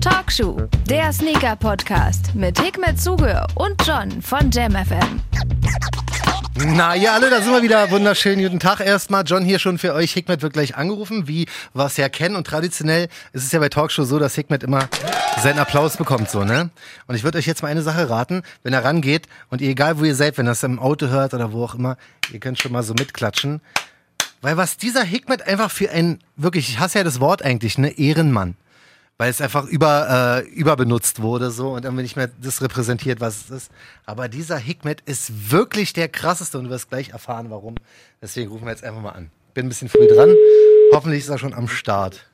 Talkshow, der Sneaker-Podcast mit Hikmet Zuge und John von JamFM. Na ja, alle, da sind wir wieder. Wunderschönen guten Tag erstmal. John hier schon für euch. Hikmet wird gleich angerufen, wie wir es ja kennen. Und traditionell ist es ja bei Talkshow so, dass Hikmet immer seinen Applaus bekommt, so, ne? Und ich würde euch jetzt mal eine Sache raten. Wenn er rangeht und ihr, egal wo ihr seid, wenn ihr das im Auto hört oder wo auch immer, ihr könnt schon mal so mitklatschen. Weil was dieser Hikmet einfach für ein, wirklich, ich hasse ja das Wort eigentlich, ne? Ehrenmann weil es einfach über, äh, überbenutzt wurde so und irgendwie nicht mehr das repräsentiert, was es ist. Aber dieser Hikmet ist wirklich der krasseste und du wirst gleich erfahren, warum. Deswegen rufen wir jetzt einfach mal an. Bin ein bisschen früh dran. Hoffentlich ist er schon am Start.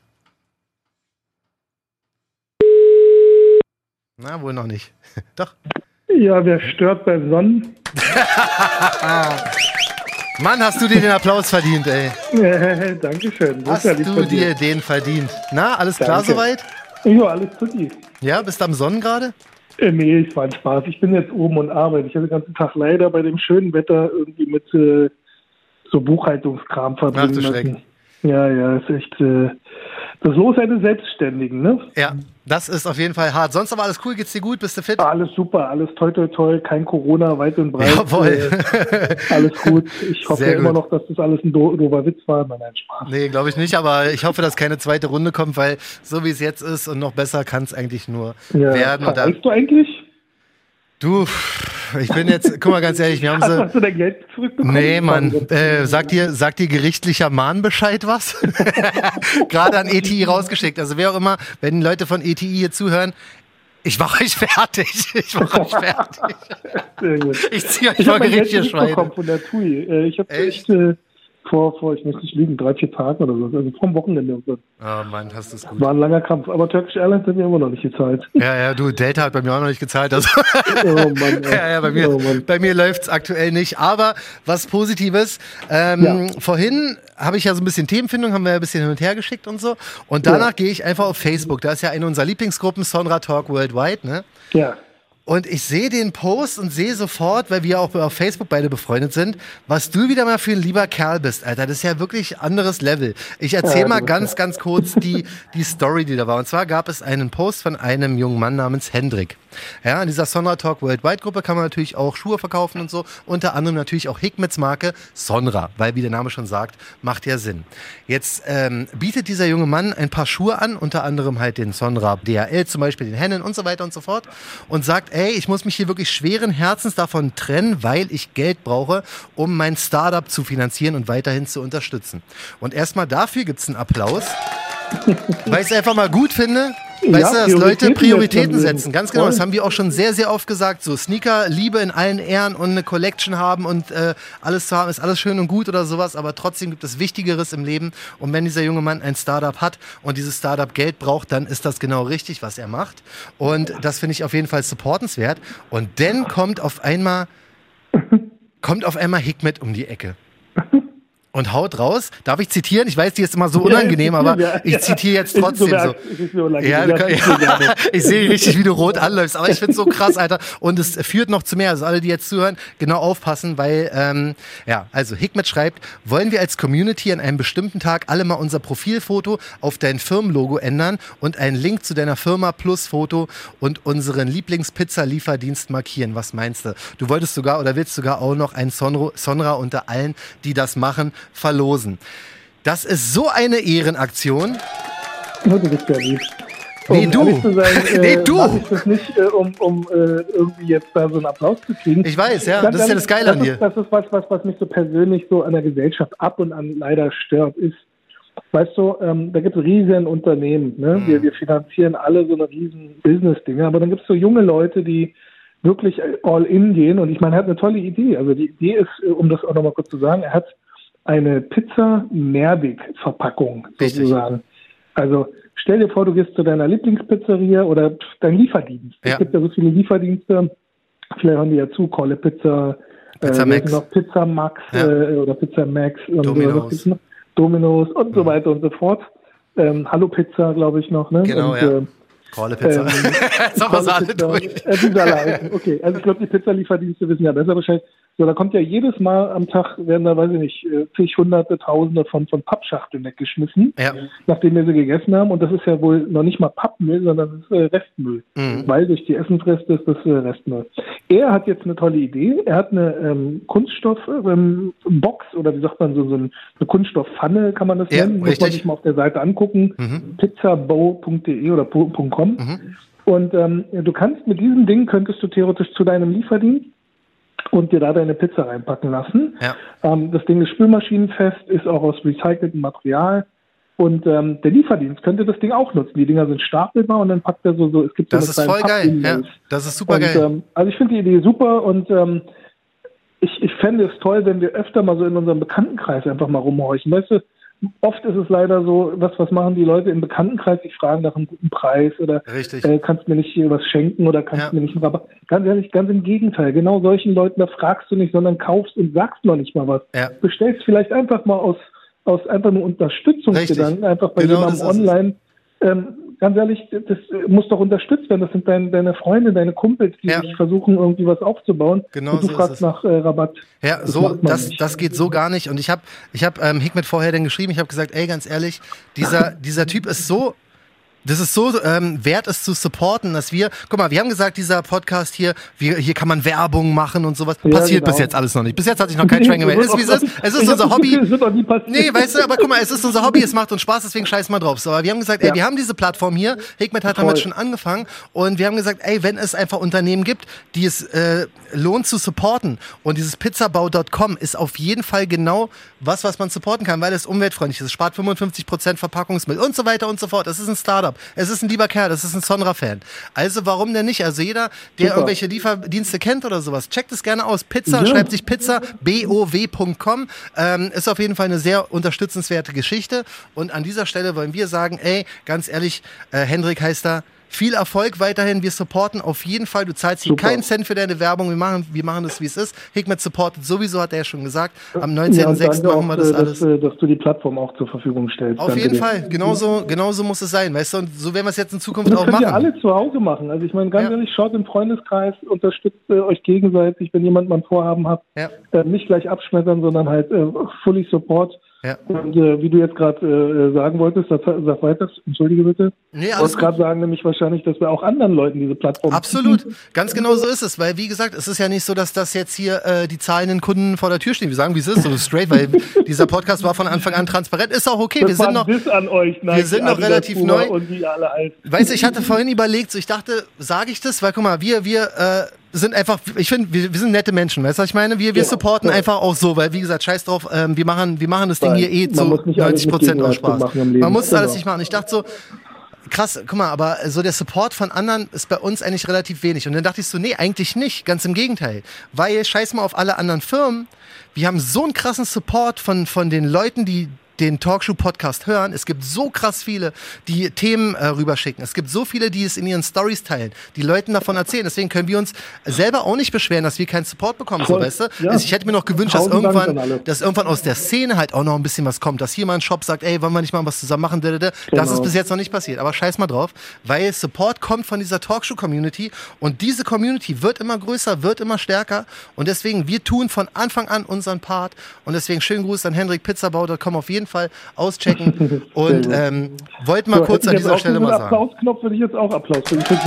Na, wohl noch nicht. Doch. Ja, wer stört beim Sonnen? Mann, hast du dir den Applaus verdient, ey. Dankeschön. Das Hast ja du dir den verdient? Na, alles klar Danke. soweit? Ja, alles tutti. Ja, bist du am Sonnen gerade? Äh, nee, es war ein Spaß. Ich bin jetzt oben und arbeite. Ich habe den ganzen Tag leider bei dem schönen Wetter irgendwie mit äh, so Buchhaltungskram verbringen Ach müssen. Ja, ja, ist echt äh, das Los eines Selbstständigen, ne? Ja, das ist auf jeden Fall hart. Sonst aber alles cool, geht's dir gut? Bist du fit? Alles super, alles toi toi toi, kein Corona, weit und breit. Jawohl. Äh, alles gut. Ich hoffe ja immer noch, dass das alles ein do doofer Witz war. Nein, nein, Spaß. Nee, glaube ich nicht, aber ich hoffe, dass keine zweite Runde kommt, weil so wie es jetzt ist und noch besser kann es eigentlich nur Ja. werden. Verreist du eigentlich? du, ich bin jetzt, guck mal ganz ehrlich, wir haben so. hast du dein Geld zurückbekommen? Nee, Mann. Äh, sagt dir, sagt dir gerichtlicher Mahnbescheid was? Gerade an ETI rausgeschickt. Also wer auch immer, wenn Leute von ETI hier zuhören, ich mache euch fertig. Ich mache euch fertig. Sehr gut. Ich ziehe euch Ich vor habe mein Gericht, Geld ihr Schweine. zurückbekommen von der TUI. Äh, Ich habe Echt? echt äh, vor, vor, ich möchte nicht lügen, drei, vier Tagen oder so, also vom Wochenende. und so. Oh Mann, hast du es gut. War ein langer Kampf, aber Turkish Airlines hat mir immer noch nicht gezahlt. Ja, ja, du, Delta hat bei mir auch noch nicht gezahlt. Also. Oh Mann. Ja, ja, bei mir, Oh bei mir läuft's aktuell nicht. Aber was Positives, ähm, Ja. vorhin habe ich ja so ein bisschen Themenfindung, haben wir ja ein bisschen hin und her geschickt und so. Und danach Ja. gehe ich einfach auf Facebook. Da ist ja eine unserer Lieblingsgruppen, Sonra Talk Worldwide, ne? Ja. Und ich sehe den Post und sehe sofort, weil wir auch auf Facebook beide befreundet sind, was du wieder mal für ein lieber Kerl bist, Alter. Das ist ja wirklich anderes Level. Ich erzähle Ja, mal ganz, ganz kurz die, die Story, die da war. Und zwar gab es einen Post von einem jungen Mann namens Hendrik. Ja, in dieser Sonra Talk Worldwide Gruppe kann man natürlich auch Schuhe verkaufen und so. Unter anderem natürlich auch Hikmets Marke Sonra, weil wie der Name schon sagt, macht ja Sinn. Jetzt ähm, bietet dieser junge Mann ein paar Schuhe an, unter anderem halt den Sonra DHL, zum Beispiel den Hennen und so weiter und so fort. Und sagt, ey, ich muss mich hier wirklich schweren Herzens davon trennen, weil ich Geld brauche, um mein Startup zu finanzieren und weiterhin zu unterstützen. Und erstmal dafür gibt's einen Applaus. Weil ich es einfach mal gut finde, Ja, weißt du, dass Leute Prioritäten setzen. Ganz genau, das haben wir auch schon sehr, sehr oft gesagt. So Sneaker, Liebe in allen Ehren und eine Collection haben und äh, alles zu haben, ist alles schön und gut oder sowas, aber trotzdem gibt es Wichtigeres im Leben. Und wenn dieser junge Mann ein Startup hat und dieses Startup Geld braucht, dann ist das genau richtig, was er macht. Und das finde ich auf jeden Fall supportenswert. Und dann kommt auf einmal, kommt auf einmal Hikmet um die Ecke. Und haut raus. Darf ich zitieren? Ich weiß, die ist immer so unangenehm, aber Ja, ich ja. zitiere jetzt trotzdem so. unangenehm. Ja, kann, ja. ich sehe richtig, wie du rot anläufst. Aber ich finde es so krass, Alter. Und es führt noch zu mehr. Also alle, die jetzt zuhören, genau aufpassen, weil, ähm, ja, also Hikmet schreibt, wollen wir als Community an einem bestimmten Tag alle mal unser Profilfoto auf dein Firmenlogo ändern und einen Link zu deiner Firma plus Foto und unseren Lieblingspizza-Lieferdienst markieren. Was meinst du? Du wolltest sogar oder willst sogar auch noch ein Sonro, Sonra unter allen, die das machen, verlosen. Das ist so eine Ehrenaktion. Du bist ja lieb. Nee, du. Zu sein, äh, Nee, du. Ich das nicht, äh, um, um äh, irgendwie jetzt da so einen Applaus zu kriegen. Ich weiß, ja. Das ist ja das Geile an dir. Das ist was, was, was mich so persönlich so an der Gesellschaft ab und an leider stört, ist, weißt du, ähm, da gibt es riesen Unternehmen, ne? Mhm. Wir, wir finanzieren alle so eine riesen Business-Dinge, aber dann gibt es so junge Leute, die wirklich all in gehen und ich meine, er hat eine tolle Idee. Also die Idee ist, äh, um das auch nochmal kurz zu sagen, er hat eine Pizza-Mehrweg-Verpackung Richtig. sozusagen. Also stell dir vor, du gehst zu deiner Lieblingspizzeria oder dein Lieferdienst. Ja. Es gibt ja so viele Lieferdienste. Vielleicht hören die ja zu, Kolle Pizza, Pizza äh, Max. noch Pizza Max Ja. äh, oder Pizza Max und Domino's. So? Domino's und so Mhm. weiter und so fort. Ähm, Hallo Pizza, glaube ich noch. Ne? Genau, und, ja. äh, Kohle Pizza. Ähm, Jetzt haben wir alle Pizza, durch. Äh. Okay, also ich glaube, die Pizzalieferdienste wissen ja besser Bescheid. So, da kommt ja jedes Mal am Tag, werden da, weiß ich nicht, äh, zig, hunderte, tausende von, von Pappschachteln weggeschmissen, Ja. nachdem wir sie gegessen haben. Und das ist ja wohl noch nicht mal Pappmüll, sondern das ist äh, Restmüll. Mhm. Weil durch die Essensreste ist das äh, Restmüll. Er hat jetzt eine tolle Idee. Er hat eine ähm, Kunststoff-Box oder wie sagt man so, so ein- eine Kunststoffpfanne, kann man das Ja, nennen. Muss man sich mal auf der Seite angucken. Mhm. pizzabow.de oder .com. Mhm. Und ähm, du kannst mit diesem Ding, könntest du theoretisch zu deinem Lieferdienst und dir da deine Pizza reinpacken lassen. Ja. Ähm, das Ding ist spülmaschinenfest, ist auch aus recyceltem Material. Und ähm, der Lieferdienst könnte das Ding auch nutzen. Die Dinger sind stapelbar und dann packt er so, so es gibt so Das ist voll geil. Ja, das ist super und, geil. ähm, also ich finde die Idee super und ähm, ich, ich fände es toll, wenn wir öfter mal so in unserem Bekanntenkreis einfach mal rumhorchen. Weißt du, oft ist es leider so, was, was machen die Leute im Bekanntenkreis? Die fragen nach einem guten Preis oder Richtig. äh, kannst mir nicht hier was schenken oder kannst Ja. mir nicht einen Rabatt. Ganz ehrlich, ganz im Gegenteil. Genau solchen Leuten, da fragst du nicht, sondern kaufst und sagst noch nicht mal was. Ja. Bestellst vielleicht einfach mal aus, aus einfach nur Unterstützungsgedanken, Richtig. einfach bei Genau jemandem online. Ähm, ganz ehrlich, das muss doch unterstützt werden. Das sind dein, deine Freunde, deine Kumpels, die Ja. sich versuchen, irgendwie was aufzubauen. Genau und du so fragst nach äh, Rabatt. Ja, Das so, das, nicht. das geht so gar nicht. Und ich habe ich hab, ähm, Hickmet vorher dann geschrieben, ich habe gesagt, ey, ganz ehrlich, dieser, dieser Typ ist so, das ist so ähm, wert, es zu supporten, dass wir, guck mal, wir haben gesagt, dieser Podcast hier, wir, hier kann man Werbung machen und sowas. Ja, Passiert bis genau. jetzt alles noch nicht. Bis jetzt hat sich noch kein Schwein gemeldet. Ist wie es ist. Es ist unser das Hobby. Nee, weißt du, aber guck mal, es ist unser Hobby, es macht uns Spaß, deswegen scheiß mal drauf. So, aber wir haben gesagt, ey, Ja. wir haben diese Plattform hier, Hikmet hat damit Voll. schon angefangen und wir haben gesagt, ey, wenn es einfach Unternehmen gibt, die es äh, lohnt zu supporten und dieses pizzabau.com ist auf jeden Fall genau was, was man supporten kann, weil es umweltfreundlich ist. Es spart 55% Verpackungsmüll und so weiter und so fort. Es ist ein Startup, es ist ein lieber Kerl, das ist ein Sonra-Fan. Also warum denn nicht? Also jeder, der Super. irgendwelche Lieferdienste kennt oder sowas, checkt es gerne aus. Pizza Ja. schreibt sich Pizza, bow.com. Ähm, ist auf jeden Fall eine sehr unterstützenswerte Geschichte. Und an dieser Stelle wollen wir sagen, ey, ganz ehrlich, äh, Hendrik heißt da, viel Erfolg weiterhin. Wir supporten auf jeden Fall. Du zahlst hier Super. keinen Cent für deine Werbung. Wir machen, wir machen das, wie es ist. Hikmet supportet sowieso, hat er ja schon gesagt. Am Ja, und 19.06. danke machen wir das äh, alles. Dass, äh, dass du die Plattform auch zur Verfügung stellst. Auf jeden dir. Fall. Genauso, genauso muss es sein. Weißt du, und so werden wir es jetzt in Zukunft das auch machen. ihr alle zu Hause machen. Also ich meine, ganz Ja. ehrlich, schaut im Freundeskreis, unterstützt äh, euch gegenseitig, wenn jemand mal ein Vorhaben hat. Ja. Äh, nicht gleich abschmettern, sondern halt äh, fully support. Ja. Und äh, wie du jetzt gerade äh, sagen wolltest, sag, sag weiter, entschuldige bitte. Nee, alles gerade sagen, nämlich wahrscheinlich, dass wir auch anderen Leuten diese Plattform Absolut. Ganz genau so ist es, weil wie gesagt, es ist ja nicht so, dass das jetzt hier äh, die zahlenden Kunden vor der Tür stehen. Wir sagen, wie es ist, so straight, weil dieser Podcast war von Anfang an transparent. Ist auch okay. Das Wir sind noch, euch, nein, wir sind noch relativ neu. Und wie alle heißen. Weißt du, ich hatte vorhin überlegt, so ich dachte, sage ich das, weil guck mal, wir, wir äh, sind einfach, ich finde, wir, wir sind nette Menschen, weißt du, was ich meine? Wir, wir Ja, supporten ja. einfach auch so, weil wie gesagt, scheiß drauf, ähm, wir machen, wir machen das Ding hier eh zu muss nicht alles 90 mit Prozent aus Spaß. Man muss das alles Genau. nicht machen. Ich dachte so, krass, guck mal, aber so der Support von anderen ist bei uns eigentlich relativ wenig. Und dann dachte ich so, nee, eigentlich nicht. Ganz im Gegenteil. Weil, scheiß mal auf alle anderen Firmen. Wir haben so einen krassen Support von, von den Leuten, die den Talkshow-Podcast hören. Es gibt so krass viele, die Themen äh, rüberschicken. Es gibt so viele, die es in ihren Stories teilen, die Leuten davon erzählen. Deswegen können wir uns selber auch nicht beschweren, dass wir keinen Support bekommen. So, Voll. weißt du? Ja. Also ich hätte mir noch gewünscht, dass Tausend irgendwann, dass irgendwann aus der Szene halt auch noch ein bisschen was kommt. Dass hier mal ein Shop sagt, ey, wollen wir nicht mal was zusammen machen? Da. Das Genau. ist bis jetzt noch nicht passiert. Aber scheiß mal drauf, weil Support kommt von dieser Talkshow-Community und diese Community wird immer größer, wird immer stärker und deswegen, wir tun von Anfang an unseren Part und deswegen schönen Gruß an Hendrik Pizzabau.com auf jeden Fall auschecken und ähm, wollten mal So, kurz an dieser Stelle mal sagen. Applausknopf würde ich jetzt auch Applaus für. Ich finde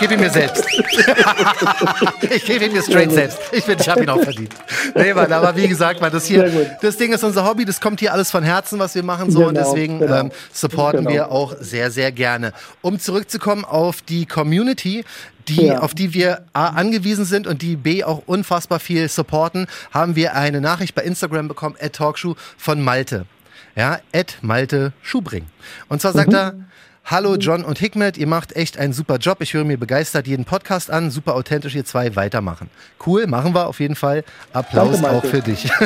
gebe ihn mir selbst. ich gebe ihn mir straight selbst. Ich, bin- ich habe ihn auch verdient. Nee, Mann, aber wie gesagt, man, das hier, das Ding ist unser Hobby, das kommt hier alles von Herzen, was wir machen so und Genau, deswegen genau. ähm, supporten Genau. wir auch sehr, sehr gerne. Um zurückzukommen auf die Community, die, Ja. auf die wir A, angewiesen sind und die B auch unfassbar viel supporten, haben wir eine Nachricht bei Instagram bekommen, at Talkshow von Malte. Ja, at Malte Schubring. Und zwar sagt er, Hallo John und Hikmet, ihr macht echt einen super Job. Ich höre mir begeistert jeden Podcast an. Super authentisch, ihr zwei weitermachen. Cool, machen wir auf jeden Fall. Applaus Danke, auch für dich.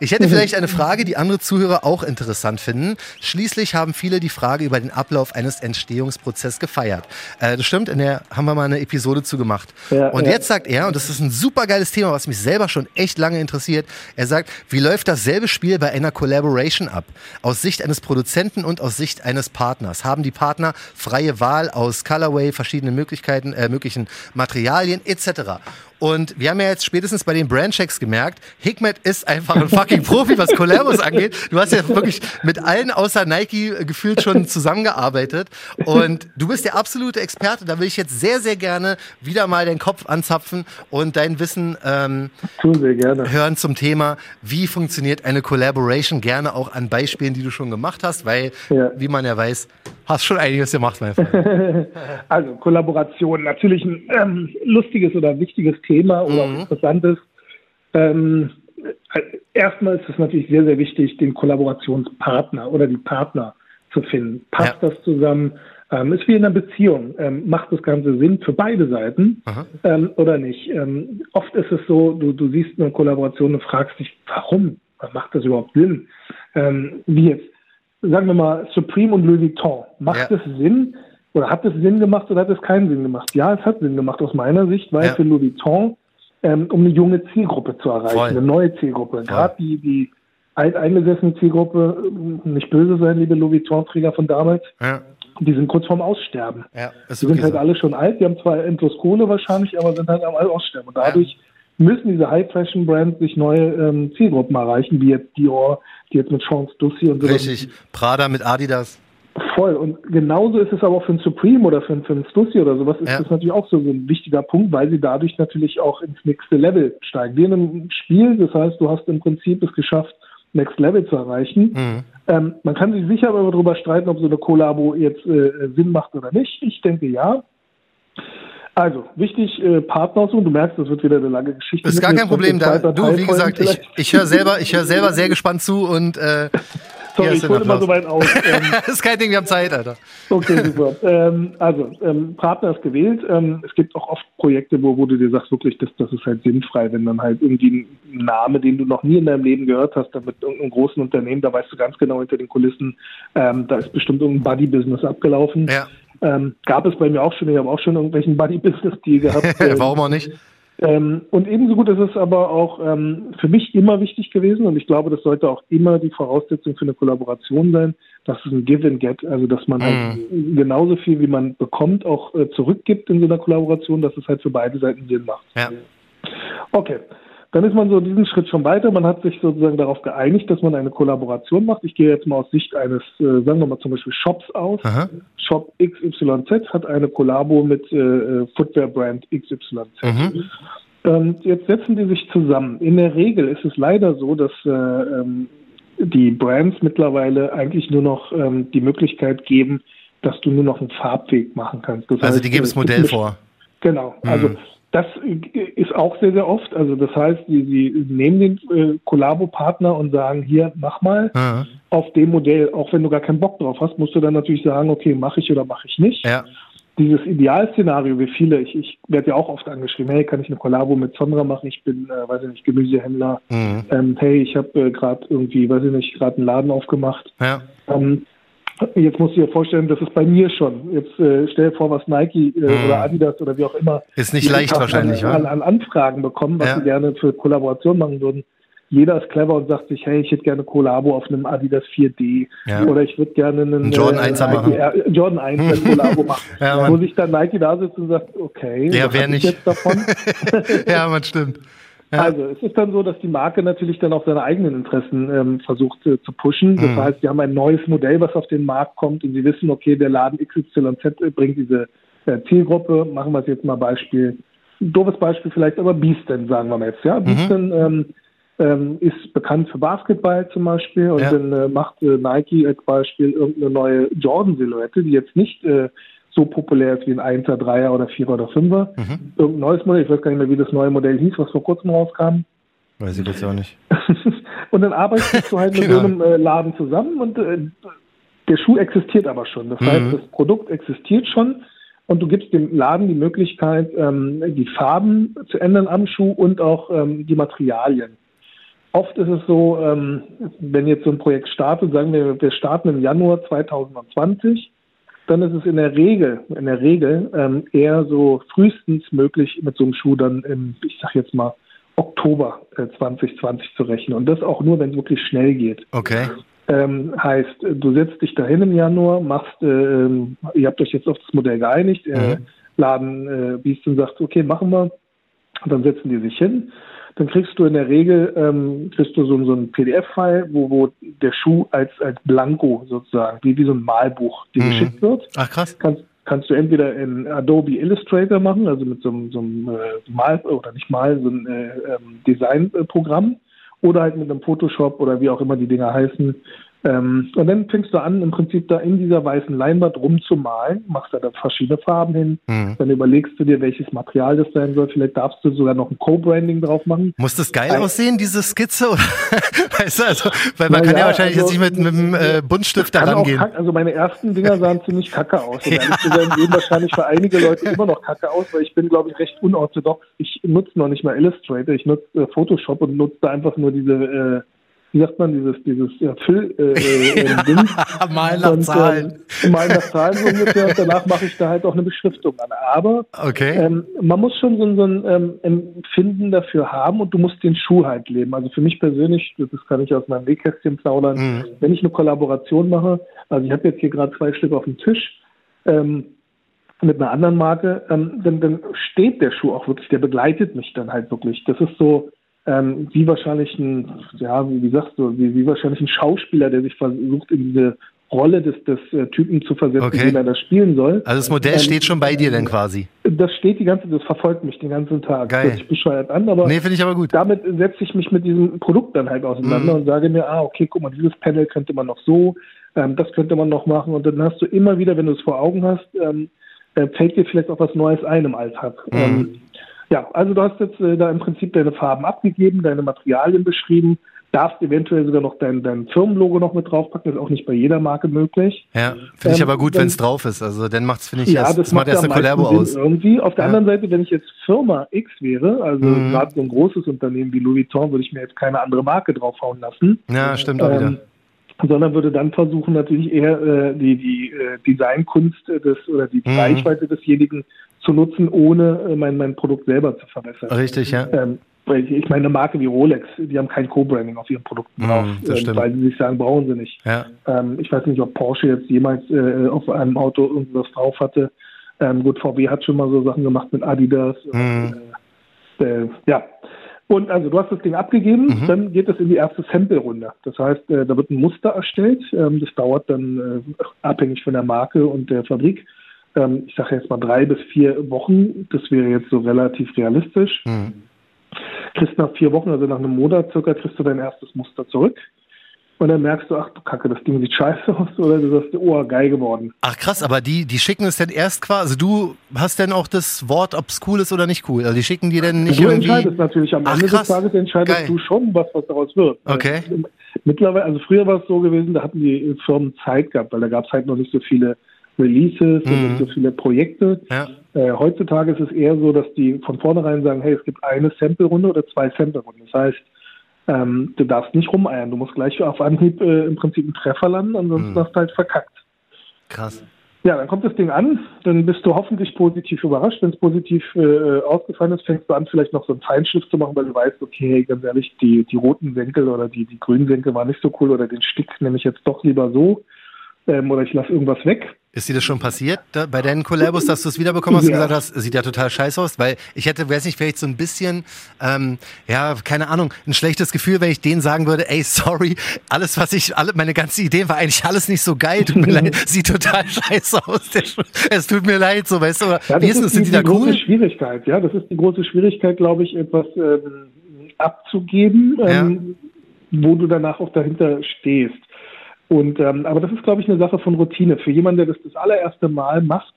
Ich hätte vielleicht eine Frage, die andere Zuhörer auch interessant finden. Schließlich haben viele die Frage über den Ablauf eines Entstehungsprozesses gefeiert. Äh, das stimmt, in der haben wir mal eine Episode zu gemacht. Ja, und ja. jetzt sagt er, und das ist ein super geiles Thema, was mich selber schon echt lange interessiert, er sagt, wie läuft dasselbe Spiel bei einer Collaboration ab? Aus Sicht eines Produzenten und aus Sicht eines Partners. Haben die Partner Partner, freie Wahl aus Colorway, verschiedenen Möglichkeiten, äh, möglichen Materialien etc. Und wir haben ja jetzt spätestens bei den Brandchecks gemerkt, Hikmet ist einfach ein fucking Profi, was Collabos angeht. Du hast ja wirklich mit allen außer Nike gefühlt schon zusammengearbeitet. Und du bist der absolute Experte. Da will ich jetzt sehr, sehr gerne wieder mal den Kopf anzapfen und dein Wissen ähm, hören zum Thema, wie funktioniert eine Collaboration. Gerne auch an Beispielen, die du schon gemacht hast, weil, ja. wie man ja weiß, hast schon einiges gemacht, mein Freund. also Kollaboration, natürlich ein ähm, lustiges oder wichtiges Thema oder mhm. interessantes. Ähm, erstmal ist es natürlich sehr, sehr wichtig, den Kollaborationspartner oder die Partner zu finden. Passt ja. das zusammen? Ähm, ist wie in einer Beziehung. Ähm, macht das Ganze Sinn für beide Seiten ähm, oder nicht? Ähm, oft ist es so, du, du siehst eine Kollaboration und fragst dich, warum? Macht das überhaupt Sinn? Ähm, wie jetzt, sagen wir mal, Supreme und Louis Vuitton. Macht es Sinn oder hat es Sinn gemacht oder hat es keinen Sinn gemacht? Ja, es hat Sinn gemacht aus meiner Sicht, weil ja. für Louis Vuitton, ähm, um eine junge Zielgruppe zu erreichen, Voll. eine neue Zielgruppe, gerade die, die alteingesessene Zielgruppe, nicht böse sein, liebe Louis Vuitton-Träger von damals, ja. die sind kurz vorm Aussterben. Ja, die sind halt so. alle schon alt, die haben zwar endlos Kohle wahrscheinlich, aber sind halt am Aussterben. Und dadurch ja. Müssen diese High-Fashion-Brands sich neue ähm, Zielgruppen erreichen, wie jetzt Dior, die jetzt mit Chance Dussi und so. Richtig, Prada mit Adidas. Voll. Und genauso ist es aber auch für ein Supreme oder für, für ein Stussy oder sowas, ist ja. das natürlich auch so ein wichtiger Punkt, weil sie dadurch natürlich auch ins nächste Level steigen. Wie in einem Spiel, das heißt, du hast im Prinzip es geschafft, Next Level zu erreichen. Mhm. Ähm, man kann sich sicher aber darüber streiten, ob so eine Kollabo jetzt äh, Sinn macht oder nicht. Ich denke ja. Also, wichtig, äh, Partner suchen. Du merkst, das wird wieder eine lange Geschichte. Das ist gar kein Problem. Da, du, wie gesagt, ich, ich höre selber, ich höre selber sehr gespannt zu und äh, Sorry, ich hole immer so weit aus. Ähm, das ist kein Ding, wir haben Zeit, Alter. Okay, super. ähm, also, ähm, Partner ist gewählt. Ähm, es gibt auch oft Projekte, wo, wo du dir sagst, wirklich, das, das ist halt sinnfrei, wenn dann halt irgendwie ein Name, den du noch nie in deinem Leben gehört hast, dann mit irgendeinem großen Unternehmen, da weißt du ganz genau hinter den Kulissen, ähm, da ist bestimmt irgendein Buddy-Business abgelaufen. Ja. Ähm, gab es bei mir auch schon, ich habe auch schon irgendwelchen Buddy-Business-Deal gehabt. Warum auch nicht? Ähm, und ebenso gut ist es aber auch ähm, für mich immer wichtig gewesen und ich glaube, das sollte auch immer die Voraussetzung für eine Kollaboration sein, dass es ein Give and Get, also dass man halt mhm. genauso viel, wie man bekommt, auch äh, zurückgibt in so einer Kollaboration, dass es halt für beide Seiten Sinn macht. Ja. Okay. Dann ist man so diesen Schritt schon weiter. Man hat sich sozusagen darauf geeinigt, dass man eine Kollaboration macht. Ich gehe jetzt mal aus Sicht eines, äh, sagen wir mal zum Beispiel Shops aus. Aha. Shop XYZ hat eine Kollabo mit äh, Footwear-Brand XYZ. Mhm. Ähm, jetzt setzen die sich zusammen. In der Regel ist es leider so, dass äh, ähm, die Brands mittlerweile eigentlich nur noch ähm, die Möglichkeit geben, dass du nur noch einen Farbweg machen kannst. Das also heißt, die geben das Modell vor. Genau. Mhm. Das ist auch sehr, sehr oft. Also das heißt, sie, sie nehmen den äh, Kollabo-Partner und sagen, hier, mach mal mhm. auf dem Modell, auch wenn du gar keinen Bock drauf hast, musst du dann natürlich sagen, okay, mache ich oder mache ich nicht. Ja. Dieses Idealszenario, wie viele, ich, ich werde ja auch oft angeschrieben, hey, kann ich eine Kollabo mit Sondra machen? Ich bin, äh, weiß ich nicht, Gemüsehändler. Mhm. Ähm, hey, ich habe äh, gerade irgendwie, weiß ich nicht, gerade einen Laden aufgemacht. Ja. Ähm, Jetzt musst du dir vorstellen, das ist bei mir schon. Jetzt äh, stell dir vor, was Nike äh, hm. oder Adidas oder wie auch immer. Ist nicht leicht wahrscheinlich, an, an, Anfragen bekommen, was ja. sie gerne für Kollaboration machen würden. Jeder ist clever und sagt sich, hey, ich hätte gerne Kollabo auf einem Adidas 4D ja. oder ich würde gerne einen Jordan 1 äh, machen. Äh, Jordan 1 Kollabo machen. ja, wo sich dann Nike da sitzt und sagt, okay, ja, wer nicht. jetzt davon? ja, man stimmt. Ja. Also es ist dann so, dass die Marke natürlich dann auch seine eigenen Interessen ähm, versucht äh, zu pushen. Das mhm. heißt, sie haben ein neues Modell, was auf den Markt kommt und sie wissen, okay, der Laden XYZ bringt diese äh, Zielgruppe. Machen wir es jetzt mal Beispiel. Ein doofes Beispiel vielleicht, aber Beaston, sagen wir mal jetzt. Ja, mhm. Beaston ähm, ähm, ist bekannt für Basketball zum Beispiel und ja. dann äh, macht äh, Nike als Beispiel irgendeine neue Jordan-Silhouette, die jetzt nicht äh, so populär ist wie ein 1er, 3er oder 4er oder 5er. Mhm. Irgendein neues Modell, ich weiß gar nicht mehr, wie das neue Modell hieß, was vor kurzem rauskam. Weiß ich jetzt auch nicht. und dann arbeitest du halt mit genau. so einem äh, Laden zusammen und äh, der Schuh existiert aber schon. Das mhm. heißt, das Produkt existiert schon und du gibst dem Laden die Möglichkeit, ähm, die Farben zu ändern am Schuh und auch ähm, die Materialien. Oft ist es so, ähm, wenn jetzt so ein Projekt startet, sagen wir, wir starten im Januar 2020, dann ist es in der Regel, in der Regel ähm, eher so frühestens möglich, mit so einem Schuh dann im, ich sag jetzt mal, Oktober äh, 2020 zu rechnen. Und das auch nur, wenn es wirklich schnell geht. Okay. Ähm, heißt, du setzt dich dahin im Januar, machst, äh, ihr habt euch jetzt auf das Modell geeinigt, äh, Mhm. Laden äh, Beast und sagt, okay, machen wir. Und dann setzen die sich hin. Dann kriegst du in der Regel ähm, kriegst du so, so einen PDF-File, wo, wo der Schuh als, als Blanko sozusagen, wie, wie so ein Malbuch, dir Mhm. geschickt wird Ach krass. kannst, kannst du entweder in Adobe Illustrator machen, also mit so, einem- so einem äh, Mal oder nicht Mal, so ein äh, ähm, Designprogramm oder halt mit einem Photoshop oder wie auch immer die Dinger heißen. Ähm, und dann fängst du an, im Prinzip da in dieser weißen Leinwand rumzumalen, machst da dann verschiedene Farben hin, Mhm. dann überlegst du dir, welches Material das sein soll. Vielleicht darfst du sogar noch ein Co-Branding drauf machen. Muss das geil Ein- aussehen, diese Skizze? Weißt du, also, weil man kann ja ja, wahrscheinlich also- jetzt nicht mit, mit einem äh, Buntstift da rangehen. kack, also meine ersten Dinger sahen ziemlich kacke aus. Und ehrlich zu sein, sehen wahrscheinlich für einige Leute immer noch kacke aus, weil ich bin, glaube ich, recht unorthodox. Ich nutze noch nicht mal Illustrator, ich nutze äh, Photoshop und nutze da einfach nur diese, äh, wie sagt man, dieses, dieses ja, Füll äh, äh, äh, Ding. Malen nach Und, Zahlen. Ähm, malen nach Zahlen so ungefähr und danach mache ich da halt auch eine Beschriftung an. Aber Okay. ähm, man muss schon so, ein- so ein ähm, Empfinden dafür haben und du musst den Schuh halt leben. Also für mich persönlich, das kann ich aus meinem Nähkästchen plaudern, Mhm. wenn ich eine Kollaboration mache, also ich habe jetzt hier gerade zwei Stück auf dem Tisch, ähm, mit einer anderen Marke, ähm, dann, dann steht der Schuh auch wirklich, der begleitet mich dann halt wirklich. Das ist so ähm, wie wahrscheinlich ein, ja, wie, wie sagst du, wie, wie wahrscheinlich ein Schauspieler, der sich versucht, in diese Rolle des, des äh, Typen zu versetzen, Okay. den er da spielen soll. Also das Modell Ähm, steht schon bei dir dann quasi. Das steht die ganze, das verfolgt mich den ganzen Tag. Geil. Hört sich bescheuert an, aber Nee, finde ich aber gut. damit setze ich mich mit diesem Produkt dann halt auseinander Mhm. und sage mir, ah, okay, guck mal, dieses Panel könnte man noch so, ähm, das könnte man noch machen und dann hast du immer wieder, wenn du es vor Augen hast, ähm, äh, fällt dir vielleicht auch was Neues ein im Alltag. Mhm. Ja, also du hast jetzt äh, da im Prinzip deine Farben abgegeben, deine Materialien beschrieben, darfst eventuell sogar noch dein, dein Firmenlogo noch mit draufpacken, ist auch nicht bei jeder Marke möglich. Ja, finde ich Ähm, aber gut, wenn- es drauf ist. Also dann macht's, finde ich, Ja, erst, das, das macht macht erst eine Kollabo aus. Irgendwie. Auf der Ja. anderen Seite, wenn ich jetzt Firma X wäre, also Mhm. gerade so ein großes Unternehmen wie Louis Vuitton, würde ich mir jetzt keine andere Marke draufhauen lassen. Ja, stimmt auch wieder. Ähm, sondern würde dann versuchen, natürlich eher äh, die, die äh, Designkunst des oder die Mhm. Reichweite desjenigen zu nutzen, ohne äh, mein, mein Produkt selber zu verbessern. Richtig, ja. Ähm, weil ich, meine, eine Marke wie Rolex, die haben kein Co-Branding auf ihren Produkten Mhm, drauf, stimmt. weil sie sich sagen, brauchen sie nicht. Ja. Ähm, ich weiß nicht, ob Porsche jetzt jemals äh, auf einem Auto irgendwas drauf hatte. Ähm, gut, VW hat schon mal so Sachen gemacht mit Adidas. Mhm. Äh, äh, ja. Und also du hast das Ding abgegeben, Mhm. dann geht es in die erste Sample-Runde. Das heißt, äh, da wird ein Muster erstellt. Ähm, das dauert dann äh, abhängig von der Marke und der Fabrik. Ähm, ich sage jetzt mal drei bis vier Wochen. Das wäre jetzt so relativ realistisch. Hm. Kriegst nach vier Wochen, also nach einem Monat circa, kriegst du dein erstes Muster zurück. Und dann merkst du, ach du Kacke, das Ding sieht scheiße aus. Oder du sagst, oh, geil geworden. Ach krass, aber die, die schicken es dann erst quasi, also du hast dann auch das Wort, ob es cool ist oder nicht cool. Also die schicken die dann nicht du irgendwie. entscheidest natürlich am Ach, Ende krass. des Tages entscheidest Geil. du schon, was, was daraus wird. Okay. Äh, Mittlerweile, also früher war es so gewesen, da hatten die Firmen Zeit gehabt, weil da gab es halt noch nicht so viele Releases und Mhm. nicht so viele Projekte. Ja. Äh, heutzutage ist es eher so, dass die von vornherein sagen, hey, es gibt eine Sample-Runde oder zwei Sample-Runden. Das heißt, ähm, du darfst nicht rumeiern, du musst gleich auf Anhieb äh, im Prinzip einen Treffer landen, ansonsten Mhm. hast du halt verkackt. Krass. Ja, dann kommt das Ding an, dann bist du hoffentlich positiv überrascht. Wenn es positiv äh, ausgefallen ist, fängst du an, vielleicht noch so einen Feinschliff zu machen, weil du weißt, okay, ganz ehrlich, die, die roten Senkel oder die, die grünen Senkel waren nicht so cool oder den Stick nehme ich jetzt doch lieber so ähm, oder ich lasse irgendwas weg. Ist dir das schon passiert da, bei deinen Collabos, dass du es wiederbekommen hast und Ja. gesagt hast, sieht ja total scheiße aus? Weil ich hätte, weiß nicht, vielleicht so ein bisschen, ähm, ja, keine Ahnung, ein schlechtes Gefühl, wenn ich denen sagen würde, ey, sorry, alles, was ich, alle, meine ganzen Ideen war eigentlich alles nicht so geil, tut mir leid, sieht total scheiße aus. Der, es tut mir leid, so, weißt du, oder Ja, wie ist es, sind die da große cool? Schwierigkeit, ja, das ist die große Schwierigkeit, glaube ich, etwas ähm, abzugeben, ähm, wo du danach auch dahinter stehst. Und ähm, aber das ist, glaube ich, eine Sache von Routine. Für jemanden, der das das allererste Mal macht,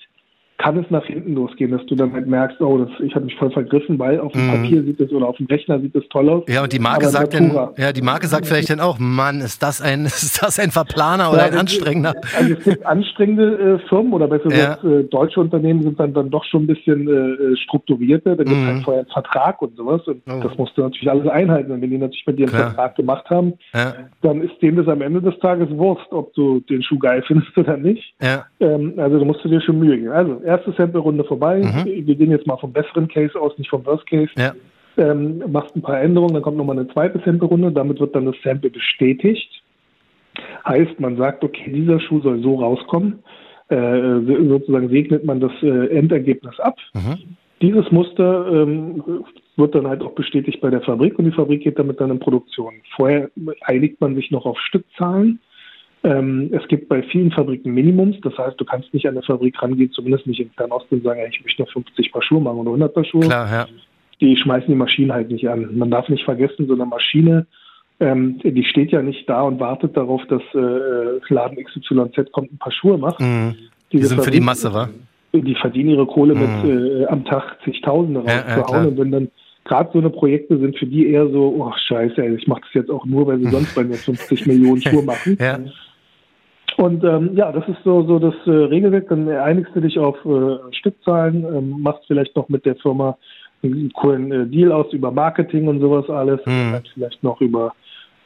kann es nach hinten losgehen, dass du dann halt merkst, oh, das, ich habe mich voll vergriffen, weil auf dem Mhm. Papier sieht es oder auf dem Rechner sieht es toll aus. Ja, und die Marke sagt dann, ja, die Marke sagt vielleicht dann auch, Mann, ist das ein, ist das ein Verplaner oder Ja, ein das- anstrengender? Also es gibt anstrengende äh, Firmen oder besser Ja. gesagt, äh, deutsche Unternehmen sind dann, dann doch schon ein bisschen äh, strukturierter. Da gibt es Mhm. halt vorher einen Vertrag und sowas. Und Oh. das musst du natürlich alles einhalten. Und wenn die natürlich mit dir einen Klar. Vertrag gemacht haben, Ja, dann ist denen das am Ende des Tages Wurst, ob du den Schuh geil findest oder nicht. ja, Ähm, also da musst du dir schon Mühe geben. Also erste Sample-Runde vorbei. Mhm. Wir gehen jetzt mal vom besseren Case aus, nicht vom Worst Case. ja. Ähm, machst ein paar Änderungen, dann kommt nochmal eine zweite Sample-Runde. Damit wird dann das Sample bestätigt. Heißt, man sagt, okay, dieser Schuh soll so rauskommen. Äh, sozusagen segnet man das äh, Endergebnis ab. Mhm. Dieses Muster ähm, wird dann halt auch bestätigt bei der Fabrik und die Fabrik geht damit dann in Produktion. Vorher einigt man sich noch auf Stückzahlen. Ähm, es gibt bei vielen Fabriken Minimums, das heißt, du kannst nicht an der Fabrik rangehen, zumindest nicht in Fernost und sagen, ich möchte nur 50 Paar Schuhe machen oder 100 Paar Schuhe. Klar, ja. Die schmeißen die Maschine halt nicht an. Man darf nicht vergessen, so eine Maschine, ähm, die steht ja nicht da und wartet darauf, dass äh, Laden XYZ kommt, ein paar Schuhe macht. Mhm. Die sind Fabrik, für die Masse, wa? Die verdienen ihre Kohle mhm. mit äh, am Tag zigtausende rauszuhauen. Ja, ja, und wenn dann gerade so eine Projekte sind für die eher so, oh scheiße, ey, ich mache das jetzt auch nur, weil sie sonst bei mir 50 Millionen Schuhe machen. Ja. Und ähm, ja, das ist so, so das äh, Regelwerk. Dann einigst du dich auf äh, Stückzahlen, ähm, machst vielleicht noch mit der Firma einen coolen äh, Deal aus über Marketing und sowas alles. Mhm. Vielleicht noch über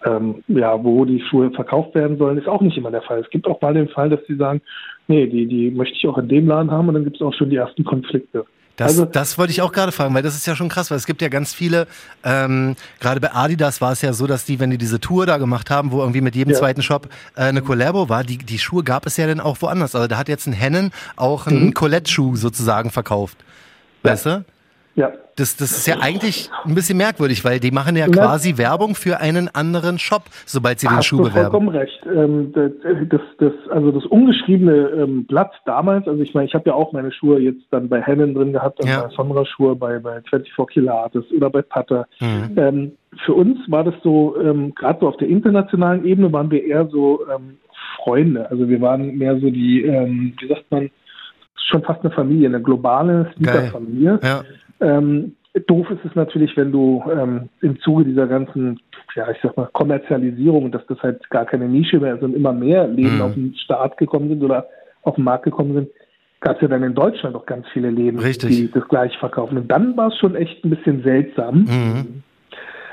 ähm, ja, wo die Schuhe verkauft werden sollen, ist auch nicht immer der Fall. Es gibt auch mal den Fall, dass sie sagen, nee, die, die möchte ich auch in dem Laden haben und dann gibt es auch schon die ersten Konflikte. Das, also, das wollte ich auch gerade fragen, weil das ist ja schon krass, weil es gibt ja ganz viele, ähm, gerade bei Adidas war es ja so, dass die, wenn die diese Tour da gemacht haben, wo irgendwie mit jedem ja. zweiten Shop äh, eine Collabo war, die, die Schuhe gab es ja dann auch woanders. Also da hat jetzt ein Hennen auch einen mhm. Colette-Schuh sozusagen verkauft. Ja. Weißt du? Ja. Das, das ist ja eigentlich ein bisschen merkwürdig, weil die machen ja quasi ja. Werbung für einen anderen Shop, sobald sie Hast den Schuh du bewerben. vollkommen recht. Ähm, das, das, das, also das ungeschriebene ähm, Blatt damals, also ich meine, ich habe ja auch meine Schuhe jetzt dann bei Hennen drin gehabt, ja. bei Sonra Schuhe, bei, bei 24 Kilates oder bei Putter. Mhm. Ähm, für uns war das so, ähm, gerade so auf der internationalen Ebene waren wir eher so ähm, Freunde. Also wir waren mehr so die, ähm, wie sagt man, schon fast eine Familie, eine globale Sneaker-Familie. Ja. Ähm, doof ist es natürlich, wenn du ähm, im Zuge dieser ganzen, ja, ich sag mal, Kommerzialisierung, dass das halt gar keine Nische mehr ist und immer mehr Läden mhm. auf den Start gekommen sind oder auf den Markt gekommen sind, gab es ja dann in Deutschland auch ganz viele Läden, Richtig. die das gleich verkaufen. Und dann war es schon echt ein bisschen seltsam. Mhm.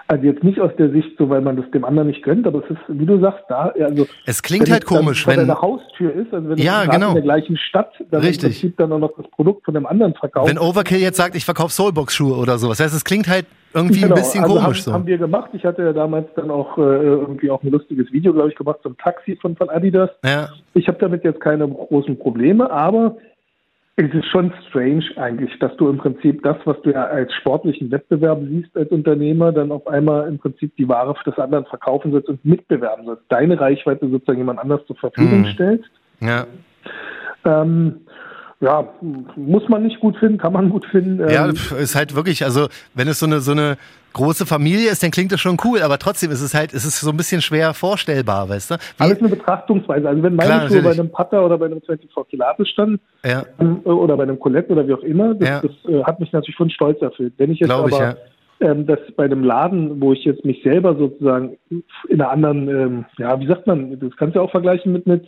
Also jetzt nicht aus der Sicht so, weil man das dem anderen nicht gönnt, aber es ist, wie du sagst, da, also es klingt halt komisch, wenn deine Haustür ist, also wenn ja, genau. in der gleichen Stadt, dann Richtig. im dann auch noch das Produkt von dem anderen verkauft. Wenn Overkill jetzt sagt, ich verkaufe Soulbox-Schuhe oder sowas, das heißt, es klingt halt irgendwie genau, ein bisschen also komisch haben, so. haben wir gemacht. Ich hatte ja damals dann auch äh, irgendwie auch ein lustiges Video, glaube ich, gemacht zum Taxi von, von Adidas. Ja. Ich habe damit jetzt keine großen Probleme, aber es ist schon strange eigentlich, dass du im Prinzip das, was du ja als sportlichen Wettbewerb siehst als Unternehmer, dann auf einmal im Prinzip die Ware für das andere verkaufen sollst und mitbewerben sollst. Deine Reichweite sozusagen jemand anders zur Verfügung mhm. stellst. Ja. Ähm, ja, muss man nicht gut finden, kann man gut finden. Ja, ähm, ist halt wirklich, also wenn es so eine so eine große Familie ist, dann klingt das schon cool, aber trotzdem ist es halt, ist es so ein bisschen schwer vorstellbar, weißt du? Wie, Alles eine Betrachtungsweise. Also wenn meine Klar, Schuhe bei einem Putter oder bei einem 24 Kilates standen ja. Ähm, oder bei einem Colette oder wie auch immer, das, ja. das äh, hat mich natürlich von Stolz erfüllt. Wenn ich jetzt Glaub aber ich, ja. ähm, das bei einem Laden, wo ich jetzt mich selber sozusagen in einer anderen, ähm, ja, wie sagt man, das kannst du ja auch vergleichen mit, mit